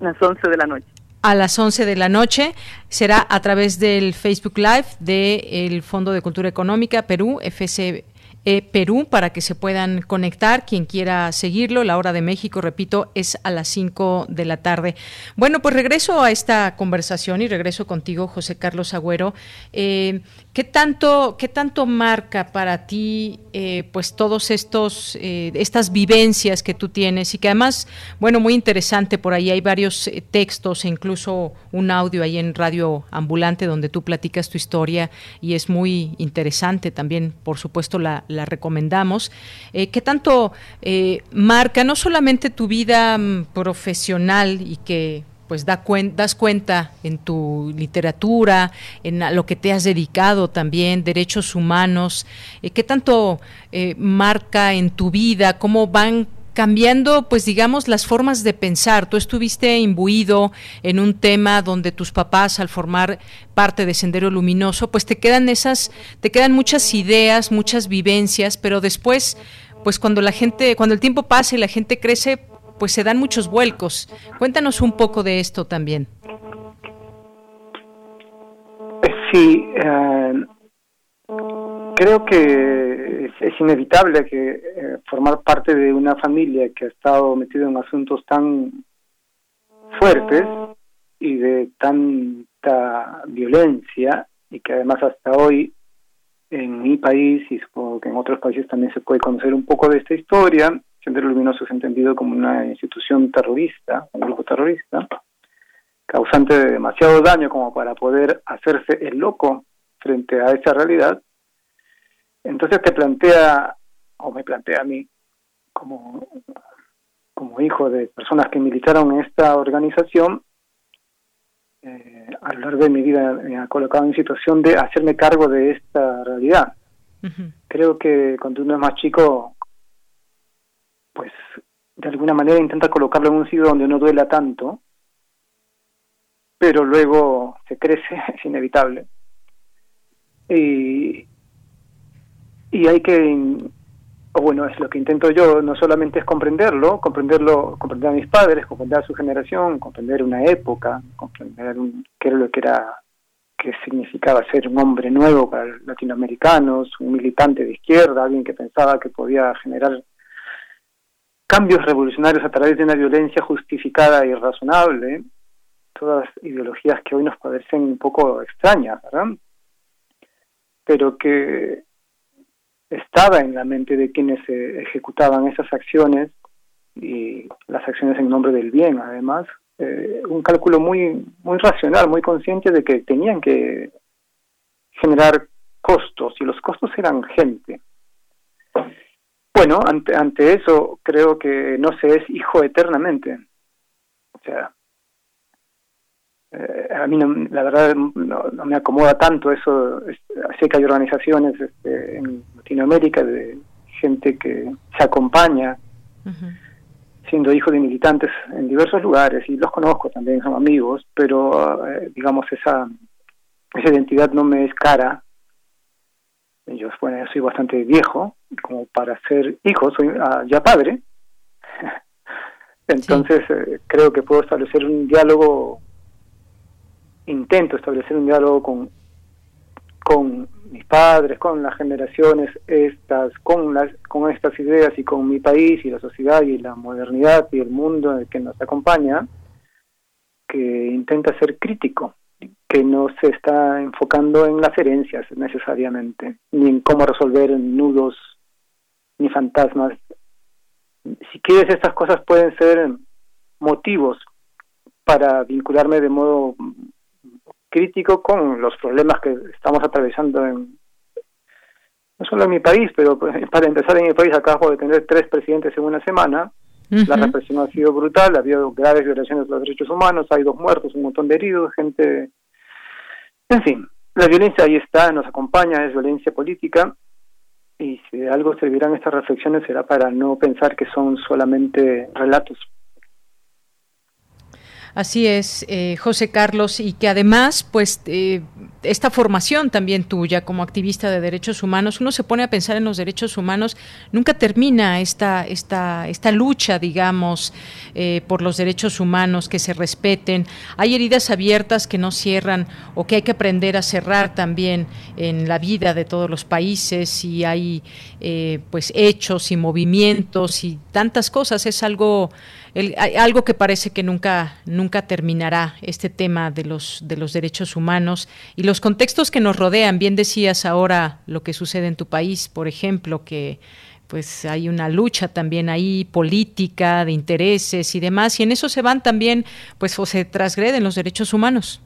Las 11 de la noche a las 11 de la noche. Será a través del Facebook Live del Fondo de Cultura Económica Perú, FCE e Perú para que se puedan conectar. Quien quiera seguirlo, la hora de México, repito, es a las 5 de la tarde. Bueno, pues regreso a esta conversación y regreso contigo, José Carlos Agüero. Eh, ¿qué, tanto, ¿Qué tanto marca para ti eh, pues todos estos eh, estas vivencias que tú tienes y que además, bueno, muy interesante, por ahí hay varios textos e incluso un audio ahí en Radio Ambulante donde tú platicas tu historia y es muy interesante también, por supuesto, la, recomendamos. Eh, ¿Qué tanto eh, marca no solamente tu vida mm, profesional y que pues da das cuenta en tu literatura, en lo que te has dedicado también, derechos humanos, eh, qué tanto marca en tu vida, cómo van cambiando, pues digamos, las formas de pensar. Tú estuviste imbuido en un tema donde tus papás, al formar parte de Sendero Luminoso, pues te quedan esas, te quedan muchas ideas, muchas vivencias, pero después, pues cuando la gente, cuando el tiempo pasa y la gente crece, pues se dan muchos vuelcos. Cuéntanos un poco de esto también. Sí, eh, creo que es, inevitable que eh, formar parte de una familia que ha estado metida en asuntos tan fuertes y de tanta violencia y que además hasta hoy en mi país y supongo que en otros países también se puede conocer un poco de esta historia. Sendero Luminoso es entendido como una institución terrorista, un grupo terrorista, causante de demasiado daño como para poder hacerse el loco frente a esa realidad entonces te plantea, o me plantea a mí, como, como hijo de personas que militaron en esta organización, eh, a lo largo de mi vida me ha colocado en situación de hacerme cargo de esta realidad. Creo que cuando uno es más chico, pues de alguna manera intenta colocarlo en un sitio donde no duela tanto, pero luego se crece, es inevitable. Y, y hay que o bueno es lo que intento yo no solamente es comprenderlo comprenderlo comprender a mis padres comprender a su generación comprender una época comprender qué era lo que era qué significaba ser un hombre nuevo para los latinoamericanos un militante de izquierda alguien que pensaba que podía generar cambios revolucionarios a través de una violencia justificada y razonable todas ideologías que hoy nos parecen un poco extrañas verdad pero que estaba en la mente de quienes eh, ejecutaban esas acciones y las acciones en nombre del bien, además, eh, un cálculo muy muy racional, muy consciente de que tenían que generar costos y los costos eran gente. Bueno, ante, ante eso creo que no se es hijo eternamente. O sea, eh, a mí la verdad no, me acomoda tanto eso. sé que hay organizaciones este, en Latinoamérica de gente que se acompaña siendo hijo de militantes en diversos lugares y los conozco también, son amigos, pero eh, digamos esa, esa identidad no me es cara. Yo, bueno, soy bastante viejo como para ser hijo, soy ah, ya padre. Entonces eh, creo que puedo establecer un diálogo intento establecer un diálogo con, con mis padres, con las generaciones estas, con las, con estas ideas y con mi país y la sociedad y la modernidad y el mundo en el que nos acompaña, que intenta ser crítico, que no se está enfocando en las herencias necesariamente, ni en cómo resolver nudos ni fantasmas. Si quieres, estas cosas pueden ser motivos para vincularme de modo crítico con los problemas que estamos atravesando en no solo en mi país, pero pues, para empezar en mi país acabo de tener tres presidentes en una semana. La represión ha sido brutal, ha habido graves violaciones de los derechos humanos, hay dos muertos, un montón de heridos, gente... En fin, la violencia ahí está, nos acompaña, es violencia política y si de algo servirán estas reflexiones será para no pensar que son solamente relatos. Así es, eh, José Carlos, y que además, pues, eh, esta formación también tuya como activista de derechos humanos, uno se pone a pensar en los derechos humanos, nunca termina esta, esta, esta lucha, digamos, eh, por los derechos humanos, que se respeten. Hay heridas abiertas que no cierran o que hay que aprender a cerrar también en la vida de todos los países y hay eh, pues hechos y movimientos y tantas cosas. Es algo algo que parece que nunca nunca terminará este tema de los de los derechos humanos y los contextos que nos rodean. Bien decías ahora lo que sucede en tu país, por ejemplo, que pues hay una lucha también ahí política de intereses y demás y en eso se van también pues o se transgreden los derechos humanos.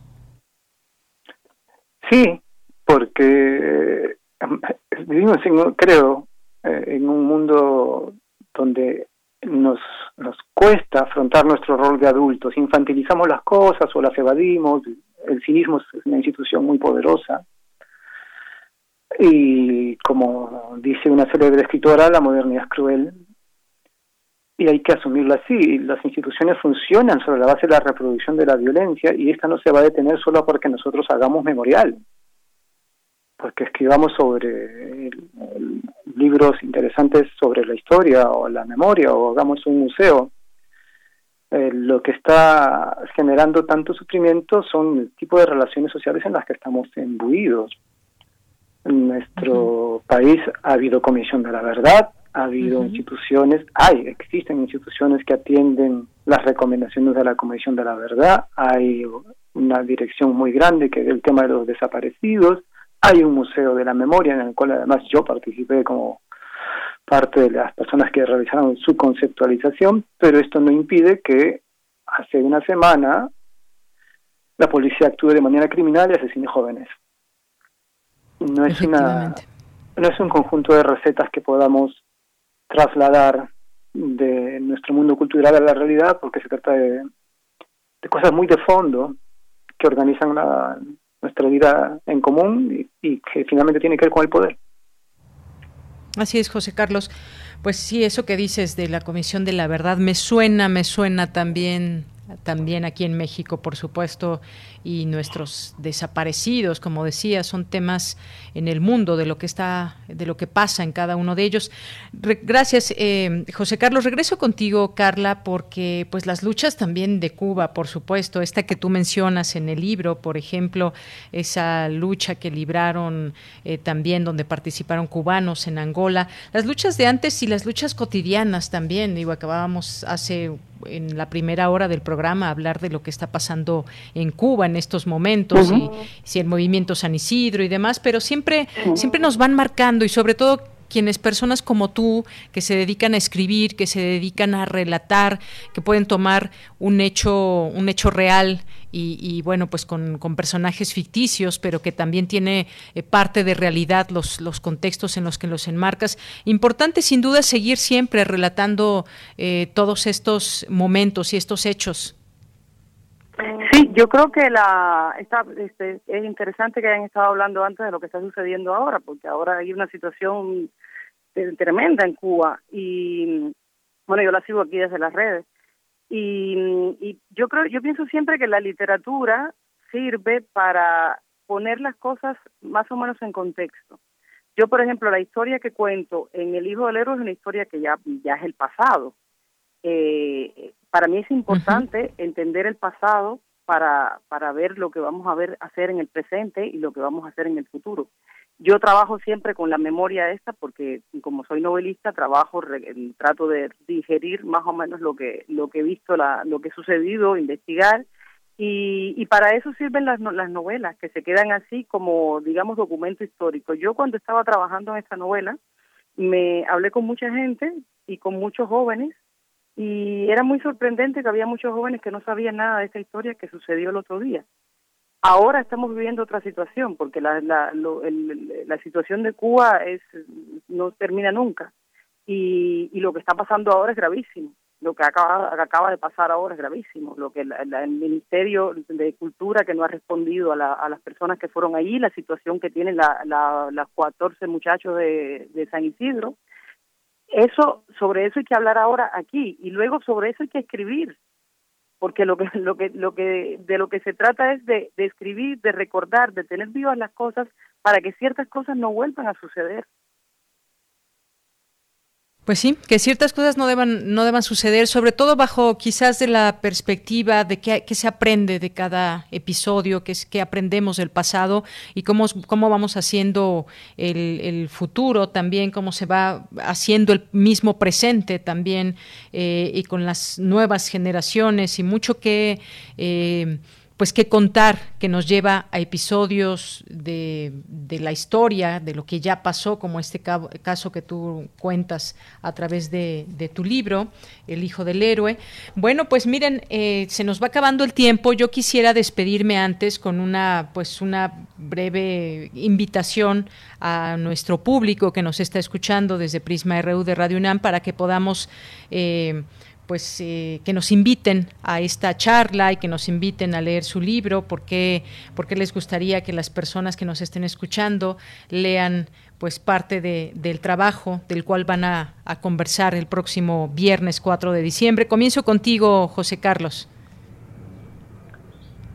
Sí, porque eh, vivimos creo eh, en un mundo donde nos, nos cuesta afrontar nuestro rol de adultos, infantilizamos las cosas o las evadimos, el cinismo es una institución muy poderosa. Y como dice una célebre escritora, la modernidad es cruel y hay que asumirlo así. Las instituciones funcionan sobre la base de la reproducción de la violencia y esta no se va a detener solo porque nosotros hagamos memorial, porque escribamos sobre libros interesantes sobre la historia o la memoria o hagamos un museo. Eh, lo que está generando tanto sufrimiento son el tipo de relaciones sociales en las que estamos imbuidos. En nuestro país ha habido Comisión de la Verdad, ha habido instituciones, hay, existen instituciones que atienden las recomendaciones de la Comisión de la Verdad, hay una dirección muy grande que es el tema de los desaparecidos, hay un museo de la memoria en el cual además yo participé como parte de las personas que realizaron su conceptualización, pero esto no impide que hace una semana la policía actúe de manera criminal y asesine jóvenes. No es una no es un conjunto de recetas que podamos trasladar de nuestro mundo cultural a la realidad, porque se trata de, de cosas muy de fondo que organizan la, nuestra vida en común y, que finalmente tiene que ver con el poder. Así es, José Carlos. Pues sí, eso que dices de la Comisión de la Verdad me suena, me suena también también aquí en México, por supuesto, y nuestros desaparecidos, como decía, son temas en el mundo de lo que está, de lo que pasa en cada uno de ellos. gracias, eh, José Carlos. Regreso contigo, Carla, porque pues las luchas también de Cuba, por supuesto, esta que tú mencionas en el libro, por ejemplo, esa lucha que libraron eh, también donde participaron cubanos en Angola, las luchas de antes y las luchas cotidianas también. Digo, acabábamos hace en la primera hora del programa hablar de lo que está pasando en Cuba en estos momentos y si el movimiento San Isidro y demás, pero siempre siempre nos van marcando y sobre todo quienes personas como tú que se dedican a escribir, que se dedican a relatar, que pueden tomar un hecho un hecho real y, bueno, pues con, personajes ficticios, pero que también tiene eh, parte de realidad los, los contextos en los que los enmarcas. Importante sin duda seguir siempre relatando eh, todos estos momentos y estos hechos. Sí, yo creo que la está, este, es interesante que hayan estado hablando antes de lo que está sucediendo ahora, porque ahora hay una situación tremenda en Cuba y bueno, yo la sigo aquí desde las redes y, yo creo, yo pienso siempre que la literatura sirve para poner las cosas más o menos en contexto. Yo, por ejemplo, la historia que cuento en El Hijo del Héroe es una historia que ya, ya es el pasado. Eh, para mí es importante entender el pasado para, para ver lo que vamos a ver hacer en el presente y lo que vamos a hacer en el futuro. Yo trabajo siempre con la memoria esta porque como soy novelista trabajo trato de digerir más o menos lo que lo que he visto, la, lo que ha sucedido, investigar y, y para eso sirven las, las novelas que se quedan así como digamos documento histórico. Yo cuando estaba trabajando en esta novela me hablé con mucha gente y con muchos jóvenes y era muy sorprendente que había muchos jóvenes que no sabían nada de esta historia que sucedió el otro día. Ahora estamos viviendo otra situación, porque la, la, la situación de Cuba es no termina nunca. Y, y, lo que está pasando ahora es gravísimo. Lo que acaba, acaba de pasar ahora es gravísimo. Lo que el Ministerio de Cultura que no ha respondido a, la, a las personas que fueron allí, la situación que tienen la, la, las 14 muchachos de San Isidro. Eso, sobre eso hay que hablar ahora aquí y luego sobre eso hay que escribir porque lo que lo que lo que de lo que se trata es de, de escribir, de recordar, de tener vivas las cosas para que ciertas cosas no vuelvan a suceder. Pues sí, que ciertas cosas no deban, no deban suceder, sobre todo bajo quizás de la perspectiva de qué, se aprende de cada episodio, qué, es, qué aprendemos del pasado y cómo, cómo vamos haciendo el, el, futuro también, cómo se va haciendo el mismo presente también eh, y con las nuevas generaciones y mucho que... Eh, pues que contar que nos lleva a episodios de, de, la historia, de lo que ya pasó, como este caso que tú cuentas a través de, de tu libro, El Hijo del Héroe. Bueno, pues miren, eh, se nos va acabando el tiempo. Yo quisiera despedirme antes con una, pues una breve invitación a nuestro público que nos está escuchando desde Prisma RU de Radio UNAM para que podamos eh, pues eh, que nos inviten a esta charla y que nos inviten a leer su libro, porque, porque les gustaría que las personas que nos estén escuchando lean pues parte de, del trabajo del cual van a, conversar el próximo viernes 4 de diciembre. Comienzo contigo, José Carlos.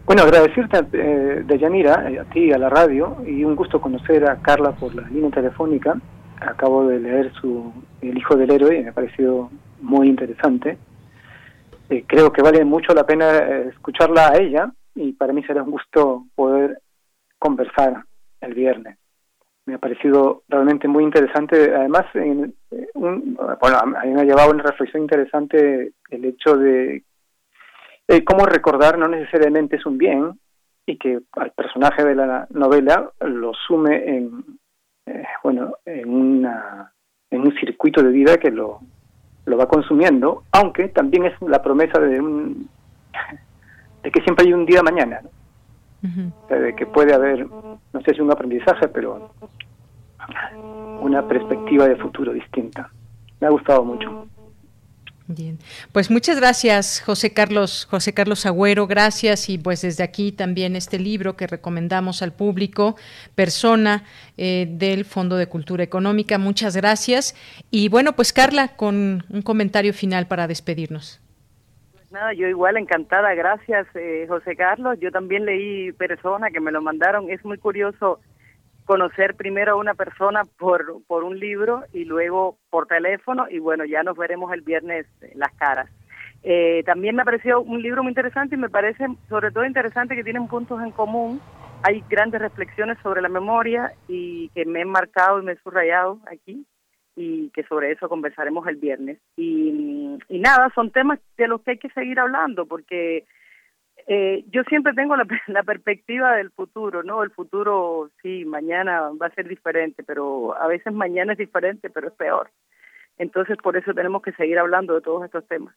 Bueno, agradecerte, eh, de Yanira, eh, a ti, a la radio, y un gusto conocer a Carla por la línea telefónica. Acabo de leer su El Hijo del Héroe me ha parecido muy interesante. Eh, creo que vale mucho la pena eh, escucharla a ella y para mí será un gusto poder conversar el viernes. Me ha parecido realmente muy interesante. Además, eh, un, bueno, a mí me ha llevado una reflexión interesante el hecho de cómo recordar no necesariamente es un bien y que al personaje de la novela lo sume en, bueno, en, una, en un circuito de vida que lo, lo va consumiendo, aunque también es la promesa de un de que siempre hay un día mañana, de que puede haber, no sé si un aprendizaje, pero una perspectiva de futuro distinta. Me ha gustado mucho. Bien, pues muchas gracias José Carlos, José Carlos Agüero, gracias. Y pues desde aquí también este libro que recomendamos al público, Persona eh, del Fondo de Cultura Económica, muchas gracias. Y bueno pues Carla con un comentario final para despedirnos. Pues nada, yo igual encantada, gracias eh, José Carlos, yo también leí Persona que me lo mandaron, es muy curioso conocer primero a una persona por, por un libro y luego por teléfono y bueno, ya nos veremos el viernes las caras. Eh, también me pareció un libro muy interesante y me parece sobre todo interesante que tienen puntos en común. Hay grandes reflexiones sobre la memoria y que me he marcado y me he subrayado aquí y que sobre eso conversaremos el viernes. Y nada, son temas de los que hay que seguir hablando porque eh, yo siempre tengo la, la, perspectiva del futuro, ¿no? El futuro, sí, mañana va a ser diferente, pero a veces mañana es diferente, pero es peor. Entonces, por eso tenemos que seguir hablando de todos estos temas.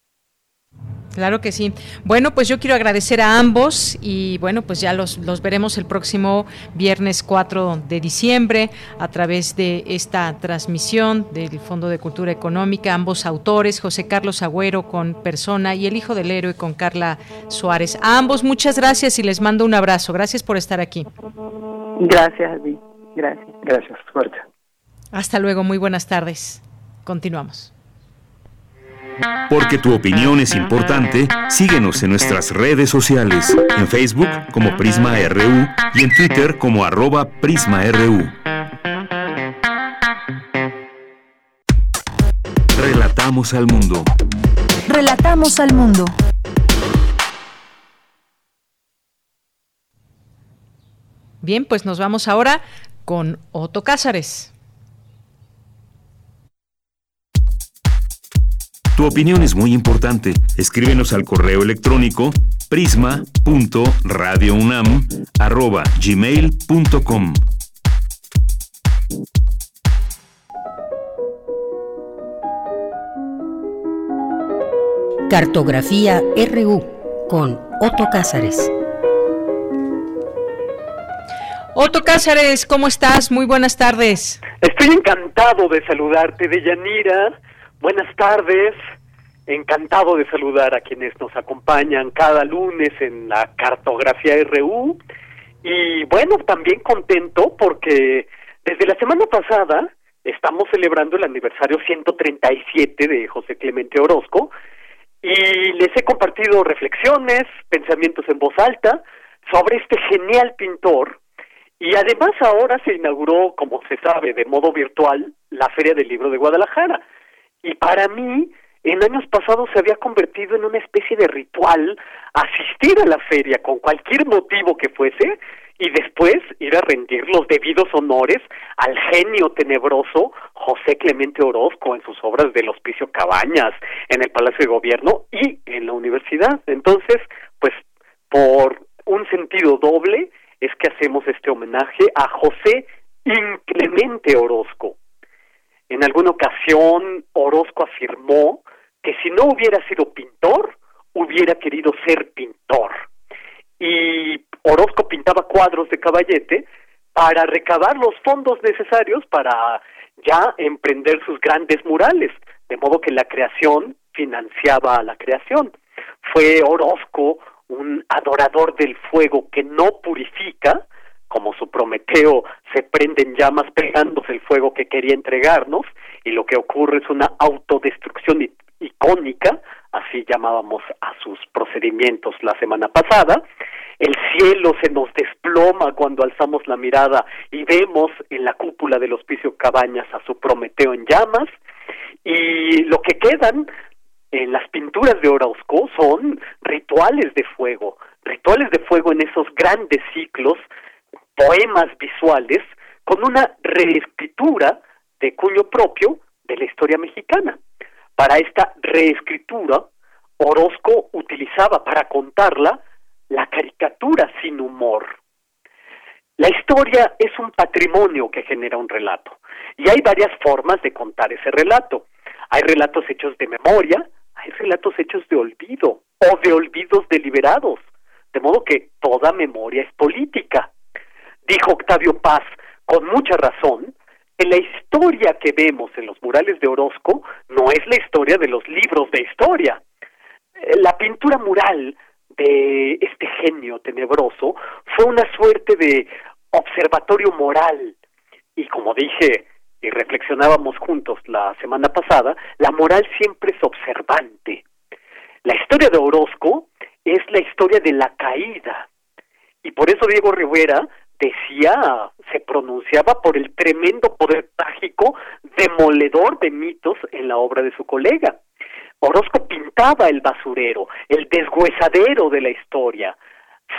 Claro que sí. Bueno, pues yo quiero agradecer a ambos y bueno, pues ya los, los veremos el próximo viernes 4 de diciembre a través de esta transmisión del Fondo de Cultura Económica. Ambos autores, José Carlos Agüero con Persona y El Hijo del Héroe con Carla Suárez. A ambos muchas gracias y les mando un abrazo. Gracias por estar aquí. Gracias, Gracias. Gracias. Fuerte. Hasta luego. Muy buenas tardes. Continuamos. Porque tu opinión es importante, síguenos en nuestras redes sociales, en Facebook como Prisma RU y en Twitter como arroba PrismaRU. Relatamos al mundo. Relatamos al mundo. Bien, pues nos vamos ahora con Otto Cázares. Tu opinión es muy importante. Escríbenos al correo electrónico prisma.radiounam@gmail.com. Cartografía RU con Otto Cázares. Otto Cázares, ¿cómo estás? Muy buenas tardes. Estoy encantado de saludarte, Deyanira Buenas tardes, encantado de saludar a quienes nos acompañan cada lunes en la cartografía RU y bueno, también contento porque desde la semana pasada estamos celebrando el aniversario 137 de José Clemente Orozco. Y les he compartido reflexiones, pensamientos en voz alta sobre este genial pintor. Y además ahora se inauguró, como se sabe, de modo virtual la Feria del Libro de Guadalajara. Y para mí, en años pasados se había convertido en una especie de ritual asistir a la feria con cualquier motivo que fuese y después ir a rendir los debidos honores al genio tenebroso José Clemente Orozco en sus obras del Hospicio Cabañas, en el Palacio de Gobierno y en la universidad. Entonces, pues por un sentido doble es que hacemos este homenaje a José Inclemente Orozco. En alguna ocasión Orozco afirmó que si no hubiera sido pintor, hubiera querido ser pintor. Y Orozco pintaba cuadros de caballete para recabar los fondos necesarios para ya emprender sus grandes murales, de modo que la creación financiaba la creación. Fue Orozco un adorador del fuego que no purifica, como su Prometeo se prende en llamas pegándose el fuego que quería entregarnos, y lo que ocurre es una autodestrucción icónica, así llamábamos a sus procedimientos la semana pasada, el cielo se nos desploma cuando alzamos la mirada y vemos en la cúpula del hospicio Cabañas a su Prometeo en llamas, y lo que quedan en las pinturas de Orozco son rituales de fuego, rituales de fuego en esos grandes ciclos, poemas visuales, con una reescritura de cuño propio de la historia mexicana. Para esta reescritura, Orozco utilizaba para contarla la caricatura sin humor. La historia es un patrimonio que genera un relato y hay varias formas de contar ese relato. Hay relatos hechos de memoria, hay relatos hechos de olvido o de olvidos deliberados, de modo que toda memoria es política. Dijo Octavio Paz con mucha razón que la historia que vemos en los murales de Orozco no es la historia de los libros de historia. Eh, la pintura mural de este genio tenebroso fue una suerte de observatorio moral y como dije y reflexionábamos juntos la semana pasada, la moral siempre es observante. La historia de Orozco es la historia de la caída. Y por eso Diego Rivera decía, se pronunciaba por el tremendo poder trágico demoledor de mitos en la obra de su colega. Orozco pintaba el basurero, el deshuesadero de la historia,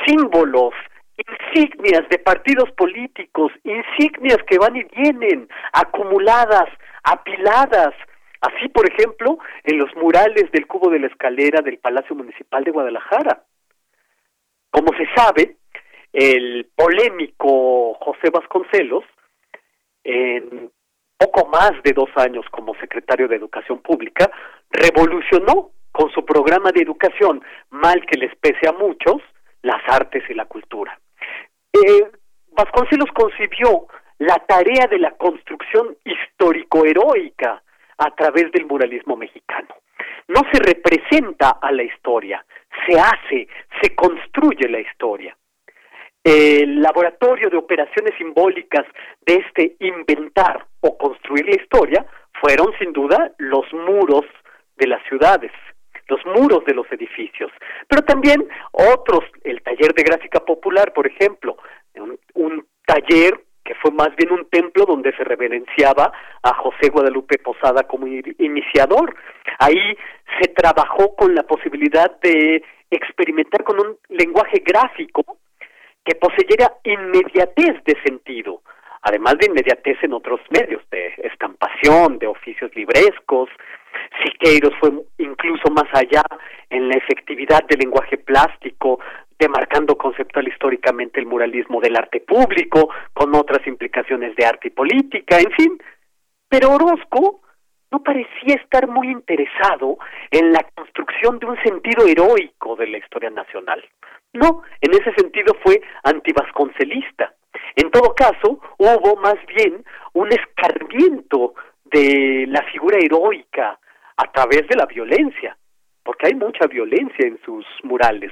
símbolos, insignias de partidos políticos, insignias que van y vienen, acumuladas, apiladas. Así, por ejemplo, en los murales del cubo de la escalera del Palacio Municipal de Guadalajara. Como se sabe, el polémico José Vasconcelos, en poco más de dos años como secretario de Educación Pública, revolucionó con su programa de educación, mal que les pese a muchos, las artes y la cultura. Eh, Vasconcelos concibió la tarea de la construcción histórico-heroica a través del muralismo mexicano. No se representa a la historia, se hace, se construye la historia. El laboratorio de operaciones simbólicas de este inventar o construir la historia fueron sin duda los muros de las ciudades, los muros de los edificios, pero también otros, el taller de gráfica popular, por ejemplo, un, taller que fue más bien un templo donde se reverenciaba a José Guadalupe Posada como iniciador. Ahí se trabajó con la posibilidad de experimentar con un lenguaje gráfico que poseyera inmediatez de sentido, además de inmediatez en otros medios, de estampación, de oficios librescos. Siqueiros fue incluso más allá en la efectividad del lenguaje plástico, demarcando conceptual históricamente el muralismo del arte público, con otras implicaciones de arte y política, en fin. Pero Orozco no parecía estar muy interesado en la construcción de un sentido heroico de la historia nacional. No, en ese sentido fue antivasconcelista. En todo caso, hubo más bien un escarmiento de la figura heroica a través de la violencia, porque hay mucha violencia en sus murales.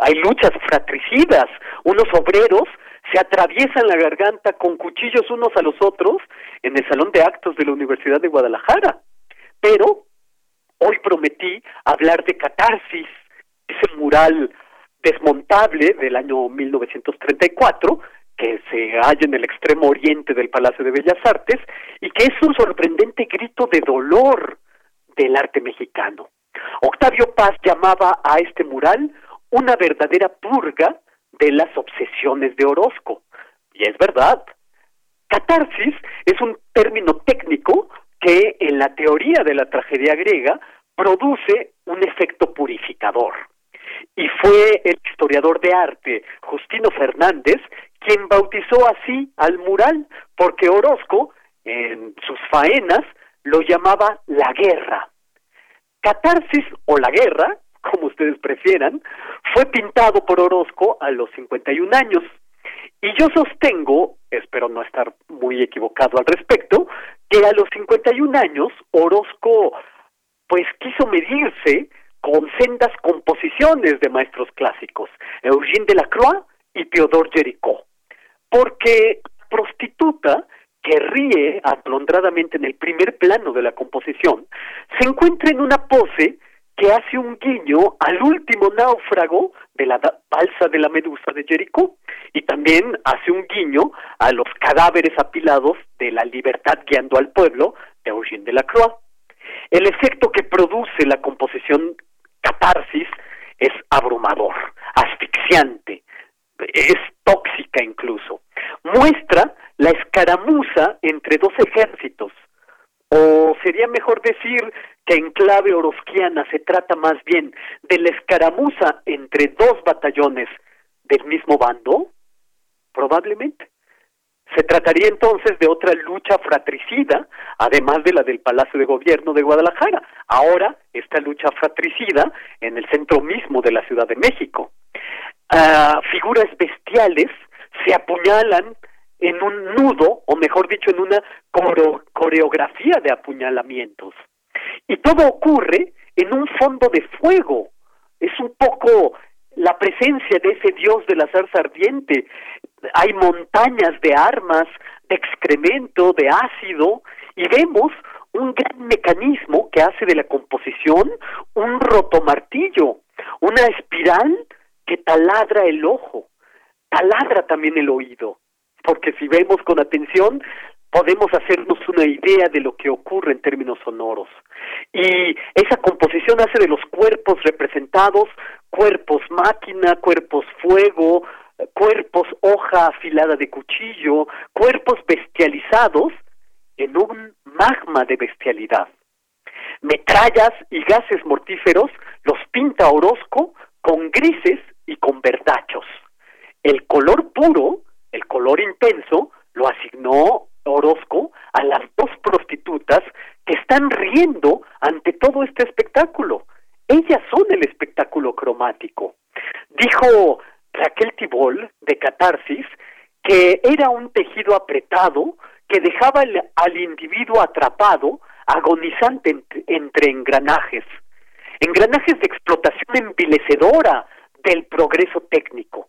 Hay luchas fratricidas, unos obreros se atraviesan la garganta con cuchillos unos a los otros en el salón de actos de la Universidad de Guadalajara. Pero hoy prometí hablar de Catarsis, ese mural desmontable del año 1934 que se halla en el extremo oriente del Palacio de Bellas Artes y que es un sorprendente grito de dolor del arte mexicano. Octavio Paz llamaba a este mural una verdadera purga de las obsesiones de Orozco. Y es verdad. Catarsis es un término técnico que en la teoría de la tragedia griega produce un efecto purificador. Y fue el historiador de arte Justino Fernández quien bautizó así al mural, porque Orozco, en sus faenas, lo llamaba la guerra. Catarsis o la guerra, como ustedes prefieran, fue pintado por Orozco a los 51 años. Y yo sostengo, espero no estar muy equivocado al respecto, que a los 51 años Orozco pues quiso medirse con sendas composiciones de maestros clásicos, Eugène Delacroix y Theodore Géricault, porque prostituta que ríe atolondradamente en el primer plano de la composición, se encuentra en una pose que hace un guiño al último náufrago de la balsa de la Medusa de Jericó y también hace un guiño a los cadáveres apilados de la libertad guiando al pueblo de Eugène Delacroix. El efecto que produce la composición catarsis es abrumador, asfixiante, es tóxica incluso. Muestra la escaramuza entre dos ejércitos, o sería mejor decir que en clave orosquiana se trata más bien de la escaramuza entre dos batallones del mismo bando, probablemente. Se trataría entonces de otra lucha fratricida, además de la del Palacio de Gobierno de Guadalajara. Ahora, esta lucha fratricida en el centro mismo de la Ciudad de México. Ah, figuras bestiales se apuñalan en un nudo, o mejor dicho, en una coreografía de apuñalamientos. Y todo ocurre en un fondo de fuego. Es un poco la presencia de ese dios de la zarza ardiente. Hay montañas de armas, de excremento, de ácido, y vemos un gran mecanismo que hace de la composición un rotomartillo, una espiral que taladra el ojo, taladra también el oído, porque si vemos con atención podemos hacernos una idea de lo que ocurre en términos sonoros. Y esa composición hace de los cuerpos representados cuerpos máquina, cuerpos fuego, cuerpos hoja afilada de cuchillo, cuerpos bestializados en un magma de bestialidad. Metrallas y gases mortíferos los pinta Orozco con grises y con verdachos. El color puro, el color intenso, lo asignó Orozco a las dos prostitutas que están riendo ante todo este espectáculo. Ellas son el espectáculo cromático. Dijo Raquel Tibol de Catarsis que era un tejido apretado que dejaba al individuo atrapado, agonizante entre engranajes, engranajes de explotación envilecedora del progreso técnico.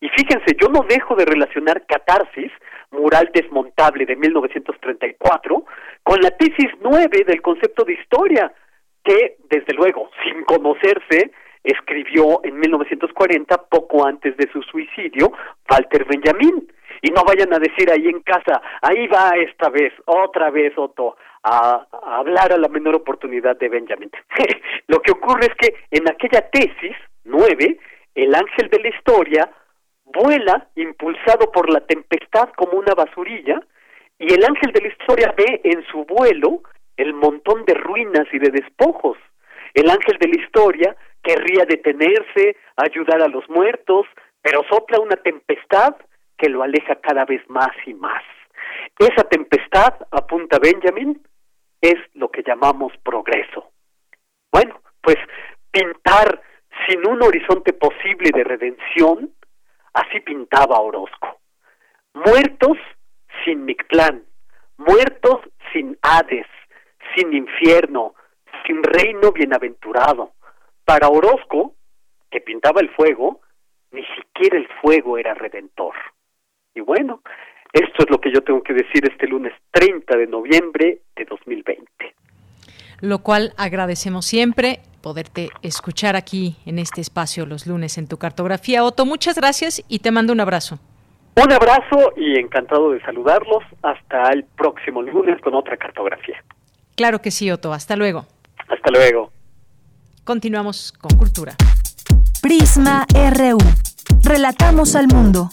Y fíjense, yo no dejo de relacionar Catarsis, mural desmontable de 1934, con la tesis 9 del concepto de historia, que, desde luego, sin conocerse, escribió en 1940, poco antes de su suicidio, Walter Benjamin. Y no vayan a decir ahí en casa, ahí va esta vez, otra vez Otto, a, a hablar a la menor oportunidad de Benjamin. Lo que ocurre es que en aquella tesis, nueve, el ángel de la historia vuela impulsado por la tempestad como una basurilla, y el ángel de la historia ve en su vuelo el montón de ruinas y de despojos. El ángel de la historia querría detenerse, ayudar a los muertos, pero sopla una tempestad que lo aleja cada vez más y más. Esa tempestad, apunta Benjamin, es lo que llamamos progreso. Bueno, pues pintar sin un horizonte posible de redención, así pintaba Orozco. Muertos sin Mictlán, muertos sin Hades, sin infierno, sin reino bienaventurado. Para Orozco, que pintaba el fuego, ni siquiera el fuego era redentor. Y bueno, esto es lo que yo tengo que decir este lunes 30 de noviembre de 2020. lo cual agradecemos siempre poderte escuchar aquí en este espacio los lunes en tu cartografía. Otto, muchas gracias y te mando un abrazo. Un abrazo y encantado de saludarlos. Hasta el próximo lunes con otra cartografía. Claro que sí, Otto. Hasta luego. Hasta luego. Continuamos con Cultura. Prisma RU. Relatamos al mundo.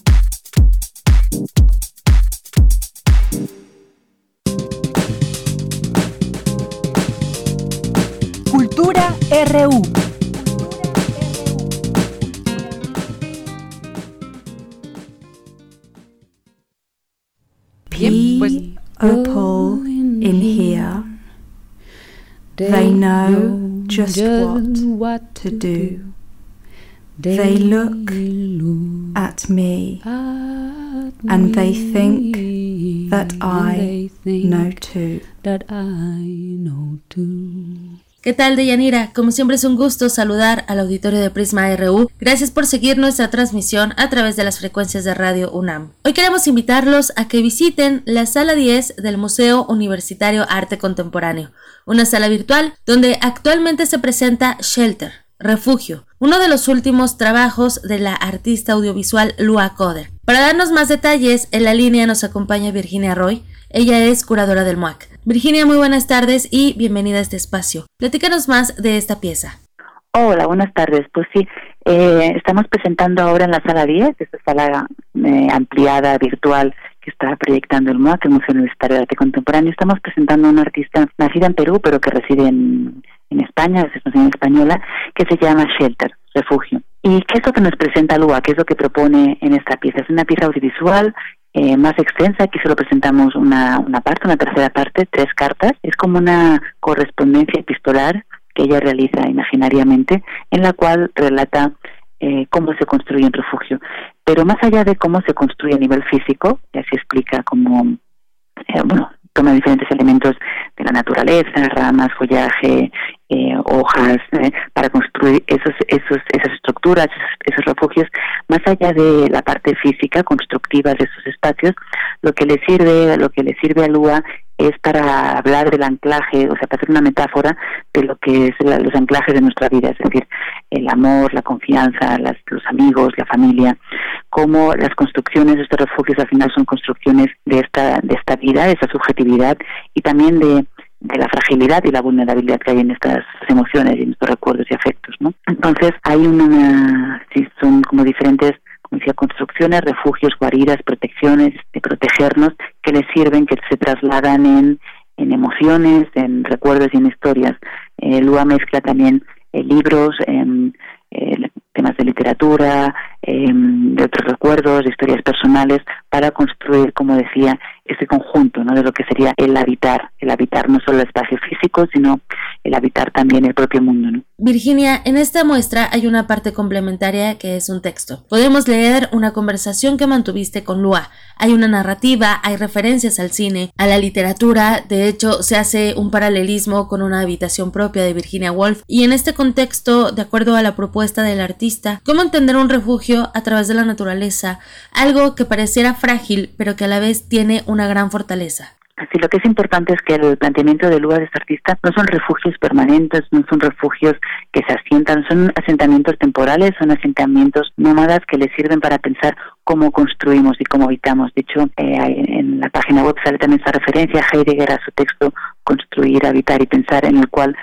RU. Pues Opal in here. They know just what to do. They look at me and they think that I know too. That I know too. ¿Qué tal, Deyanira? Como siempre es un gusto saludar al auditorio de Prisma RU. Gracias por seguir nuestra transmisión a través de las frecuencias de Radio UNAM. Hoy queremos invitarlos a que visiten la sala 10 del Museo Universitario Arte Contemporáneo, una sala virtual donde actualmente se presenta Shelter, Refugio, uno de los últimos trabajos de la artista audiovisual Lua Coder. Para darnos más detalles, en la línea nos acompaña Virginia Roy, ella es curadora del MUAC. Virginia, muy buenas tardes y bienvenida a este espacio. Platícanos más de esta pieza. Hola, buenas tardes. Pues sí, eh, estamos presentando ahora en la sala 10, esta sala eh, ampliada, virtual, que está proyectando el MUAC, el Museo Universitario de Arte Contemporáneo. Estamos presentando a una artista nacida en Perú, pero que reside en, en España, es una española, que se llama Shelter, Refugio. ¿Y qué es lo que nos presenta Lua? ¿Qué es lo que propone en esta pieza? Es una pieza audiovisual eh, más extensa, aquí solo presentamos una, una parte, una tercera parte, tres cartas. Es como una correspondencia epistolar que ella realiza imaginariamente, en la cual relata eh, cómo se construye un refugio. Pero más allá de cómo se construye a nivel físico, ya se explica cómo, eh, bueno, toma diferentes elementos de la naturaleza, ramas, follaje, eh, hojas, eh, para construir esos, esos, esas estructuras, esos, refugios, más allá de la parte física constructiva de esos espacios, lo que le sirve, lo que le sirve a Lua es para hablar del anclaje, o sea, para hacer una metáfora de lo que es los anclajes de nuestra vida, es decir, el amor, la confianza, las, los amigos, la familia, cómo las construcciones de estos refugios al final son construcciones de esta, de esta vida, de esta subjetividad y también de, de la fragilidad y la vulnerabilidad que hay en estas emociones y en estos recuerdos y afectos, ¿no? Entonces hay una, sí, son como diferentes como decía, construcciones, refugios, guaridas, protecciones, de protegernos, que les sirven, que se trasladan en, en emociones, en recuerdos y en historias. Eh, Lua mezcla también eh, libros, en eh, temas de literatura, em, de otros recuerdos, de historias personales, para construir, como decía, ese conjunto ¿no? de lo que sería el habitar, el habitar no solo el espacio físico, sino el habitar también el propio mundo. ¿no? Virginia, en esta muestra hay una parte complementaria que es un texto. Podemos leer una conversación que mantuviste con Lua. Hay una narrativa, hay referencias al cine, a la literatura, de hecho se hace un paralelismo con una habitación propia de Virginia Woolf y en este contexto, de acuerdo a la propuesta del artista, ¿cómo entender un refugio a través de la naturaleza? Algo que pareciera frágil pero que a la vez tiene una gran fortaleza. Así lo que es importante es que el planteamiento de Lua de este artista no son refugios permanentes, no son refugios que se asientan, son asentamientos temporales, son asentamientos nómadas que les sirven para pensar cómo construimos y cómo habitamos. De hecho, eh, en la página web sale también esa referencia a Heidegger a su texto Construir, Habitar y Pensar, en el cual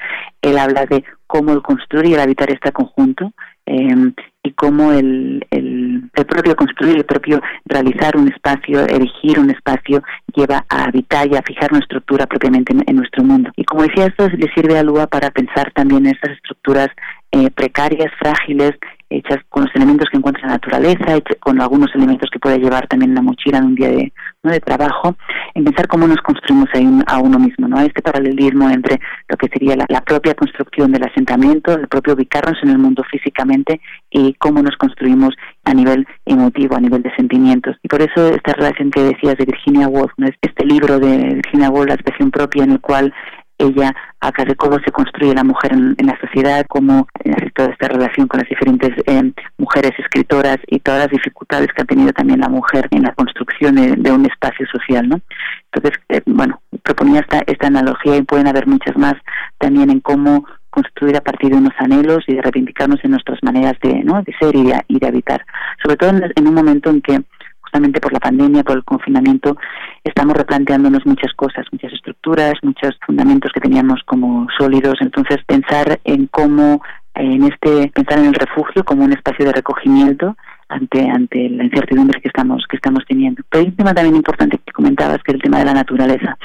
él habla de cómo el construir y el habitar este conjunto eh, y cómo el, el, el, propio construir, el propio realizar un espacio, erigir un espacio, lleva a habitar y a fijar una estructura propiamente en, nuestro mundo. Y como decía, esto le sirve a Lua para pensar también en estas estructuras eh, precarias, frágiles, hechas con los elementos que encuentra la naturaleza, con algunos elementos que puede llevar también una mochila en un día de, ¿no? de trabajo, en pensar cómo nos construimos ahí a uno mismo, ¿no? Este paralelismo entre lo que sería la, la, propia construcción del asentamiento, el propio ubicarnos en el mundo físicamente y cómo nos construimos a nivel emotivo, a nivel de sentimientos. Y por eso esta relación que decías de Virginia Woolf, ¿no? este libro de Virginia Woolf, La expresión propia, en el cual ella acá de cómo se construye la mujer en, la sociedad, cómo hace toda esta relación con las diferentes eh, mujeres escritoras y todas las dificultades que ha tenido también la mujer en la construcción de, un espacio social, ¿no? Entonces, eh, bueno, proponía esta, esta analogía y pueden haber muchas más también en cómo construir a partir de unos anhelos y de reivindicarnos en nuestras maneras de, ¿no? de ser y de, y de habitar. Sobre todo en, un momento en que justamente por la pandemia, por el confinamiento, estamos replanteándonos muchas cosas, muchas estructuras, muchos fundamentos que teníamos como sólidos. Entonces, pensar en cómo, en este, pensar en el refugio como un espacio de recogimiento ante ante la incertidumbre que estamos que estamos teniendo. Pero hay un tema también importante que comentabas, que es el tema de la naturaleza.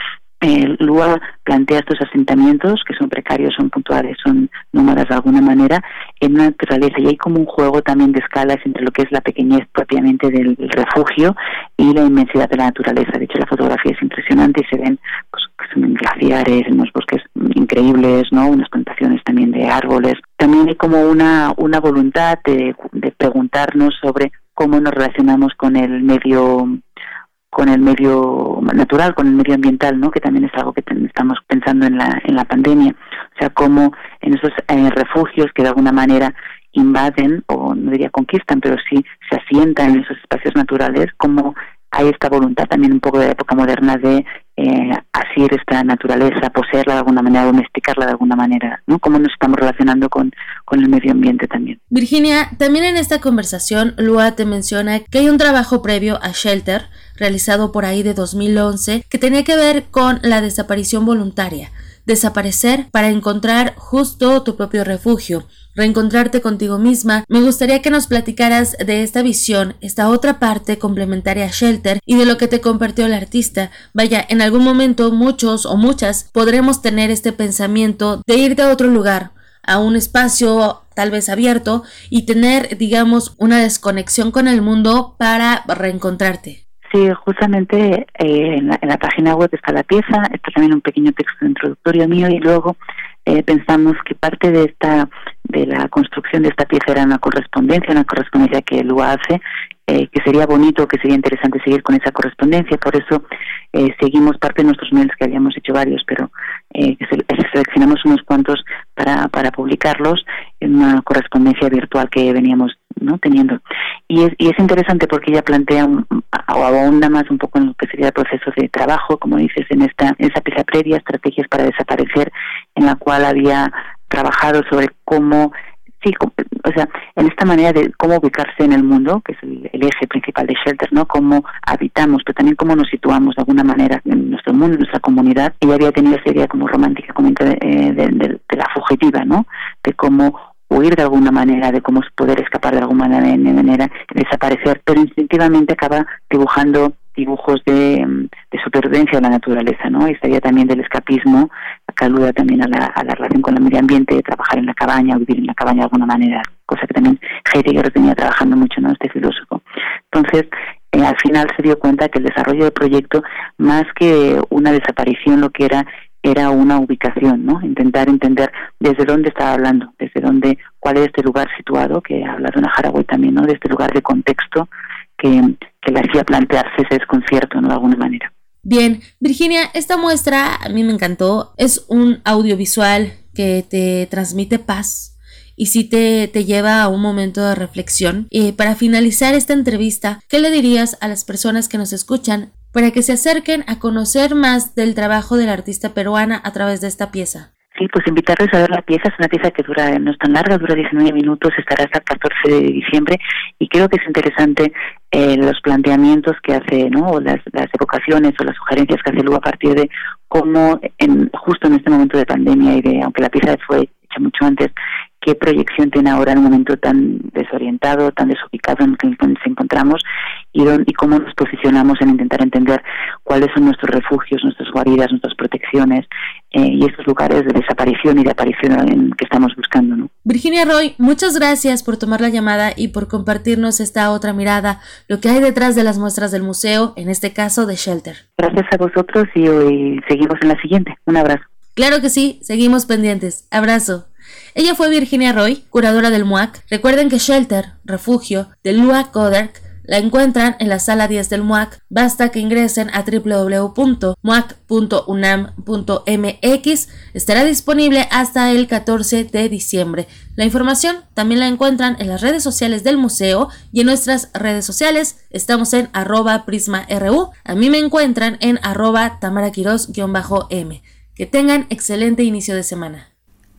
El Lua plantea estos asentamientos que son precarios, son puntuales, son nómadas de alguna manera, en una naturaleza. Y hay como un juego también de escalas entre lo que es la pequeñez propiamente del refugio y la inmensidad de la naturaleza. De hecho, la fotografía es impresionante y se ven pues, son glaciares, unos bosques increíbles, ¿no? Unas plantaciones también de árboles. También hay como una, una voluntad de, de preguntarnos sobre cómo nos relacionamos con el medio con el medio natural, con el medio ambiental, ¿no? que también es algo que estamos pensando en la, en la pandemia. O sea, cómo en esos eh, refugios que de alguna manera invaden, o no diría conquistan, pero sí se asientan en esos espacios naturales, cómo hay esta voluntad también un poco de la época moderna de eh, asir esta naturaleza, poseerla de alguna manera, domesticarla de alguna manera, ¿no? Cómo nos estamos relacionando con, con el medio ambiente también. Virginia, también en esta conversación, Lua te menciona que hay un trabajo previo a Shelter, realizado por ahí de 2011, que tenía que ver con la desaparición voluntaria desaparecer para encontrar justo tu propio refugio, reencontrarte contigo misma. Me gustaría que nos platicaras de esta visión, esta otra parte complementaria a Shelter y de lo que te compartió el artista. Vaya, en algún momento muchos o muchas podremos tener este pensamiento de irte a otro lugar, a un espacio tal vez abierto y tener, digamos, una desconexión con el mundo para reencontrarte. Sí, justamente eh, en, la, página web está la pieza, está también un pequeño texto introductorio mío y luego eh, pensamos que parte de esta de la construcción de esta pieza era una correspondencia, una correspondencia que lo hace, eh, que sería bonito, que sería interesante seguir con esa correspondencia, por eso seguimos parte de nuestros mails que habíamos hecho varios, pero que seleccionamos unos cuantos para, para publicarlos en una correspondencia virtual que veníamos ¿no? teniendo. Y es, y es interesante porque ella plantea o ahonda más un poco en lo que sería el proceso de trabajo, como dices, en esta en esa pieza previa, estrategias para desaparecer, en la cual había trabajado sobre cómo sí, o sea, en esta manera de cómo ubicarse en el mundo, que es el, eje principal de Shelter, ¿no? Cómo habitamos, pero también cómo nos situamos de alguna manera en nuestro mundo, en nuestra comunidad. Ella había tenido esa idea como romántica, como eh, de, de, de la fugitiva, ¿no? De cómo huir de alguna manera, de cómo poder escapar de alguna manera, desaparecer, pero instintivamente acaba dibujando dibujos de, de supervivencia de la naturaleza, ¿no? Y estaría también del escapismo, aluda también a la, a la relación con el medio ambiente, trabajar en la cabaña o vivir en la cabaña de alguna manera, cosa que también Heidegger tenía trabajando mucho, ¿no? Este filósofo. Entonces, eh, al final se dio cuenta que el desarrollo del proyecto, más que una desaparición, lo que era era una ubicación, ¿no? Intentar entender desde dónde estaba hablando, desde dónde, cuál es este lugar situado, que habla de una Haraway también, ¿no? De este lugar de contexto que, que le hacía plantearse ese desconcierto, ¿no? De alguna manera. Bien, Virginia, esta muestra a mí me encantó. Es un audiovisual que te transmite paz y sí te, te lleva a un momento de reflexión. Y para finalizar esta entrevista, ¿qué le dirías a las personas que nos escuchan para que se acerquen a conocer más del trabajo de la artista peruana a través de esta pieza. Sí, pues invitarles a ver la pieza. Es una pieza que dura, no es tan larga, dura 19 minutos, estará hasta el 14 de diciembre y creo que es interesante eh, los planteamientos que hace, ¿no? O las, las evocaciones o las sugerencias que hace luego a partir de cómo, en, justo en este momento de pandemia y de, aunque la pieza fue hecha mucho antes, qué proyección tiene ahora en un momento tan desorientado, tan desubicado en el que nos encontramos y, y cómo nos posicionamos en intentar entender cuáles son nuestros refugios, nuestras guaridas, nuestras protecciones eh, y estos lugares de desaparición y de aparición en que estamos buscando. ¿no? Virginia Roy, muchas gracias por tomar la llamada y por compartirnos esta otra mirada, lo que hay detrás de las muestras del museo, en este caso de Shelter. Gracias a vosotros y hoy seguimos en la siguiente. Un abrazo. Claro que sí, seguimos pendientes. Abrazo. Ella fue Virginia Roy, curadora del MUAC. Recuerden que Shelter, refugio, de Lua Kodak, la encuentran en la sala 10 del MUAC. Basta que ingresen a www.muac.unam.mx. Estará disponible hasta el 14 de diciembre. La información también la encuentran en las redes sociales del museo y en nuestras redes sociales. Estamos en arroba prisma.ru. A mí me encuentran en arroba tamaraquiros-m. Que tengan excelente inicio de semana.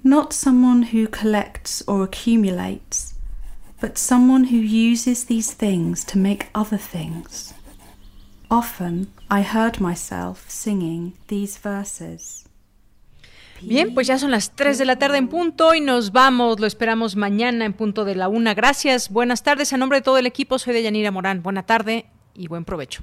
Not someone who collects or accumulates. but someone who uses these things to make other things. Often I heard myself singing these verses. Bien, pues ya son las 3 de la tarde en punto y nos vamos. Lo esperamos mañana en punto de la una. Gracias. Buenas tardes. A nombre de todo el equipo, soy de Yanira Morán. Buena tarde y buen provecho.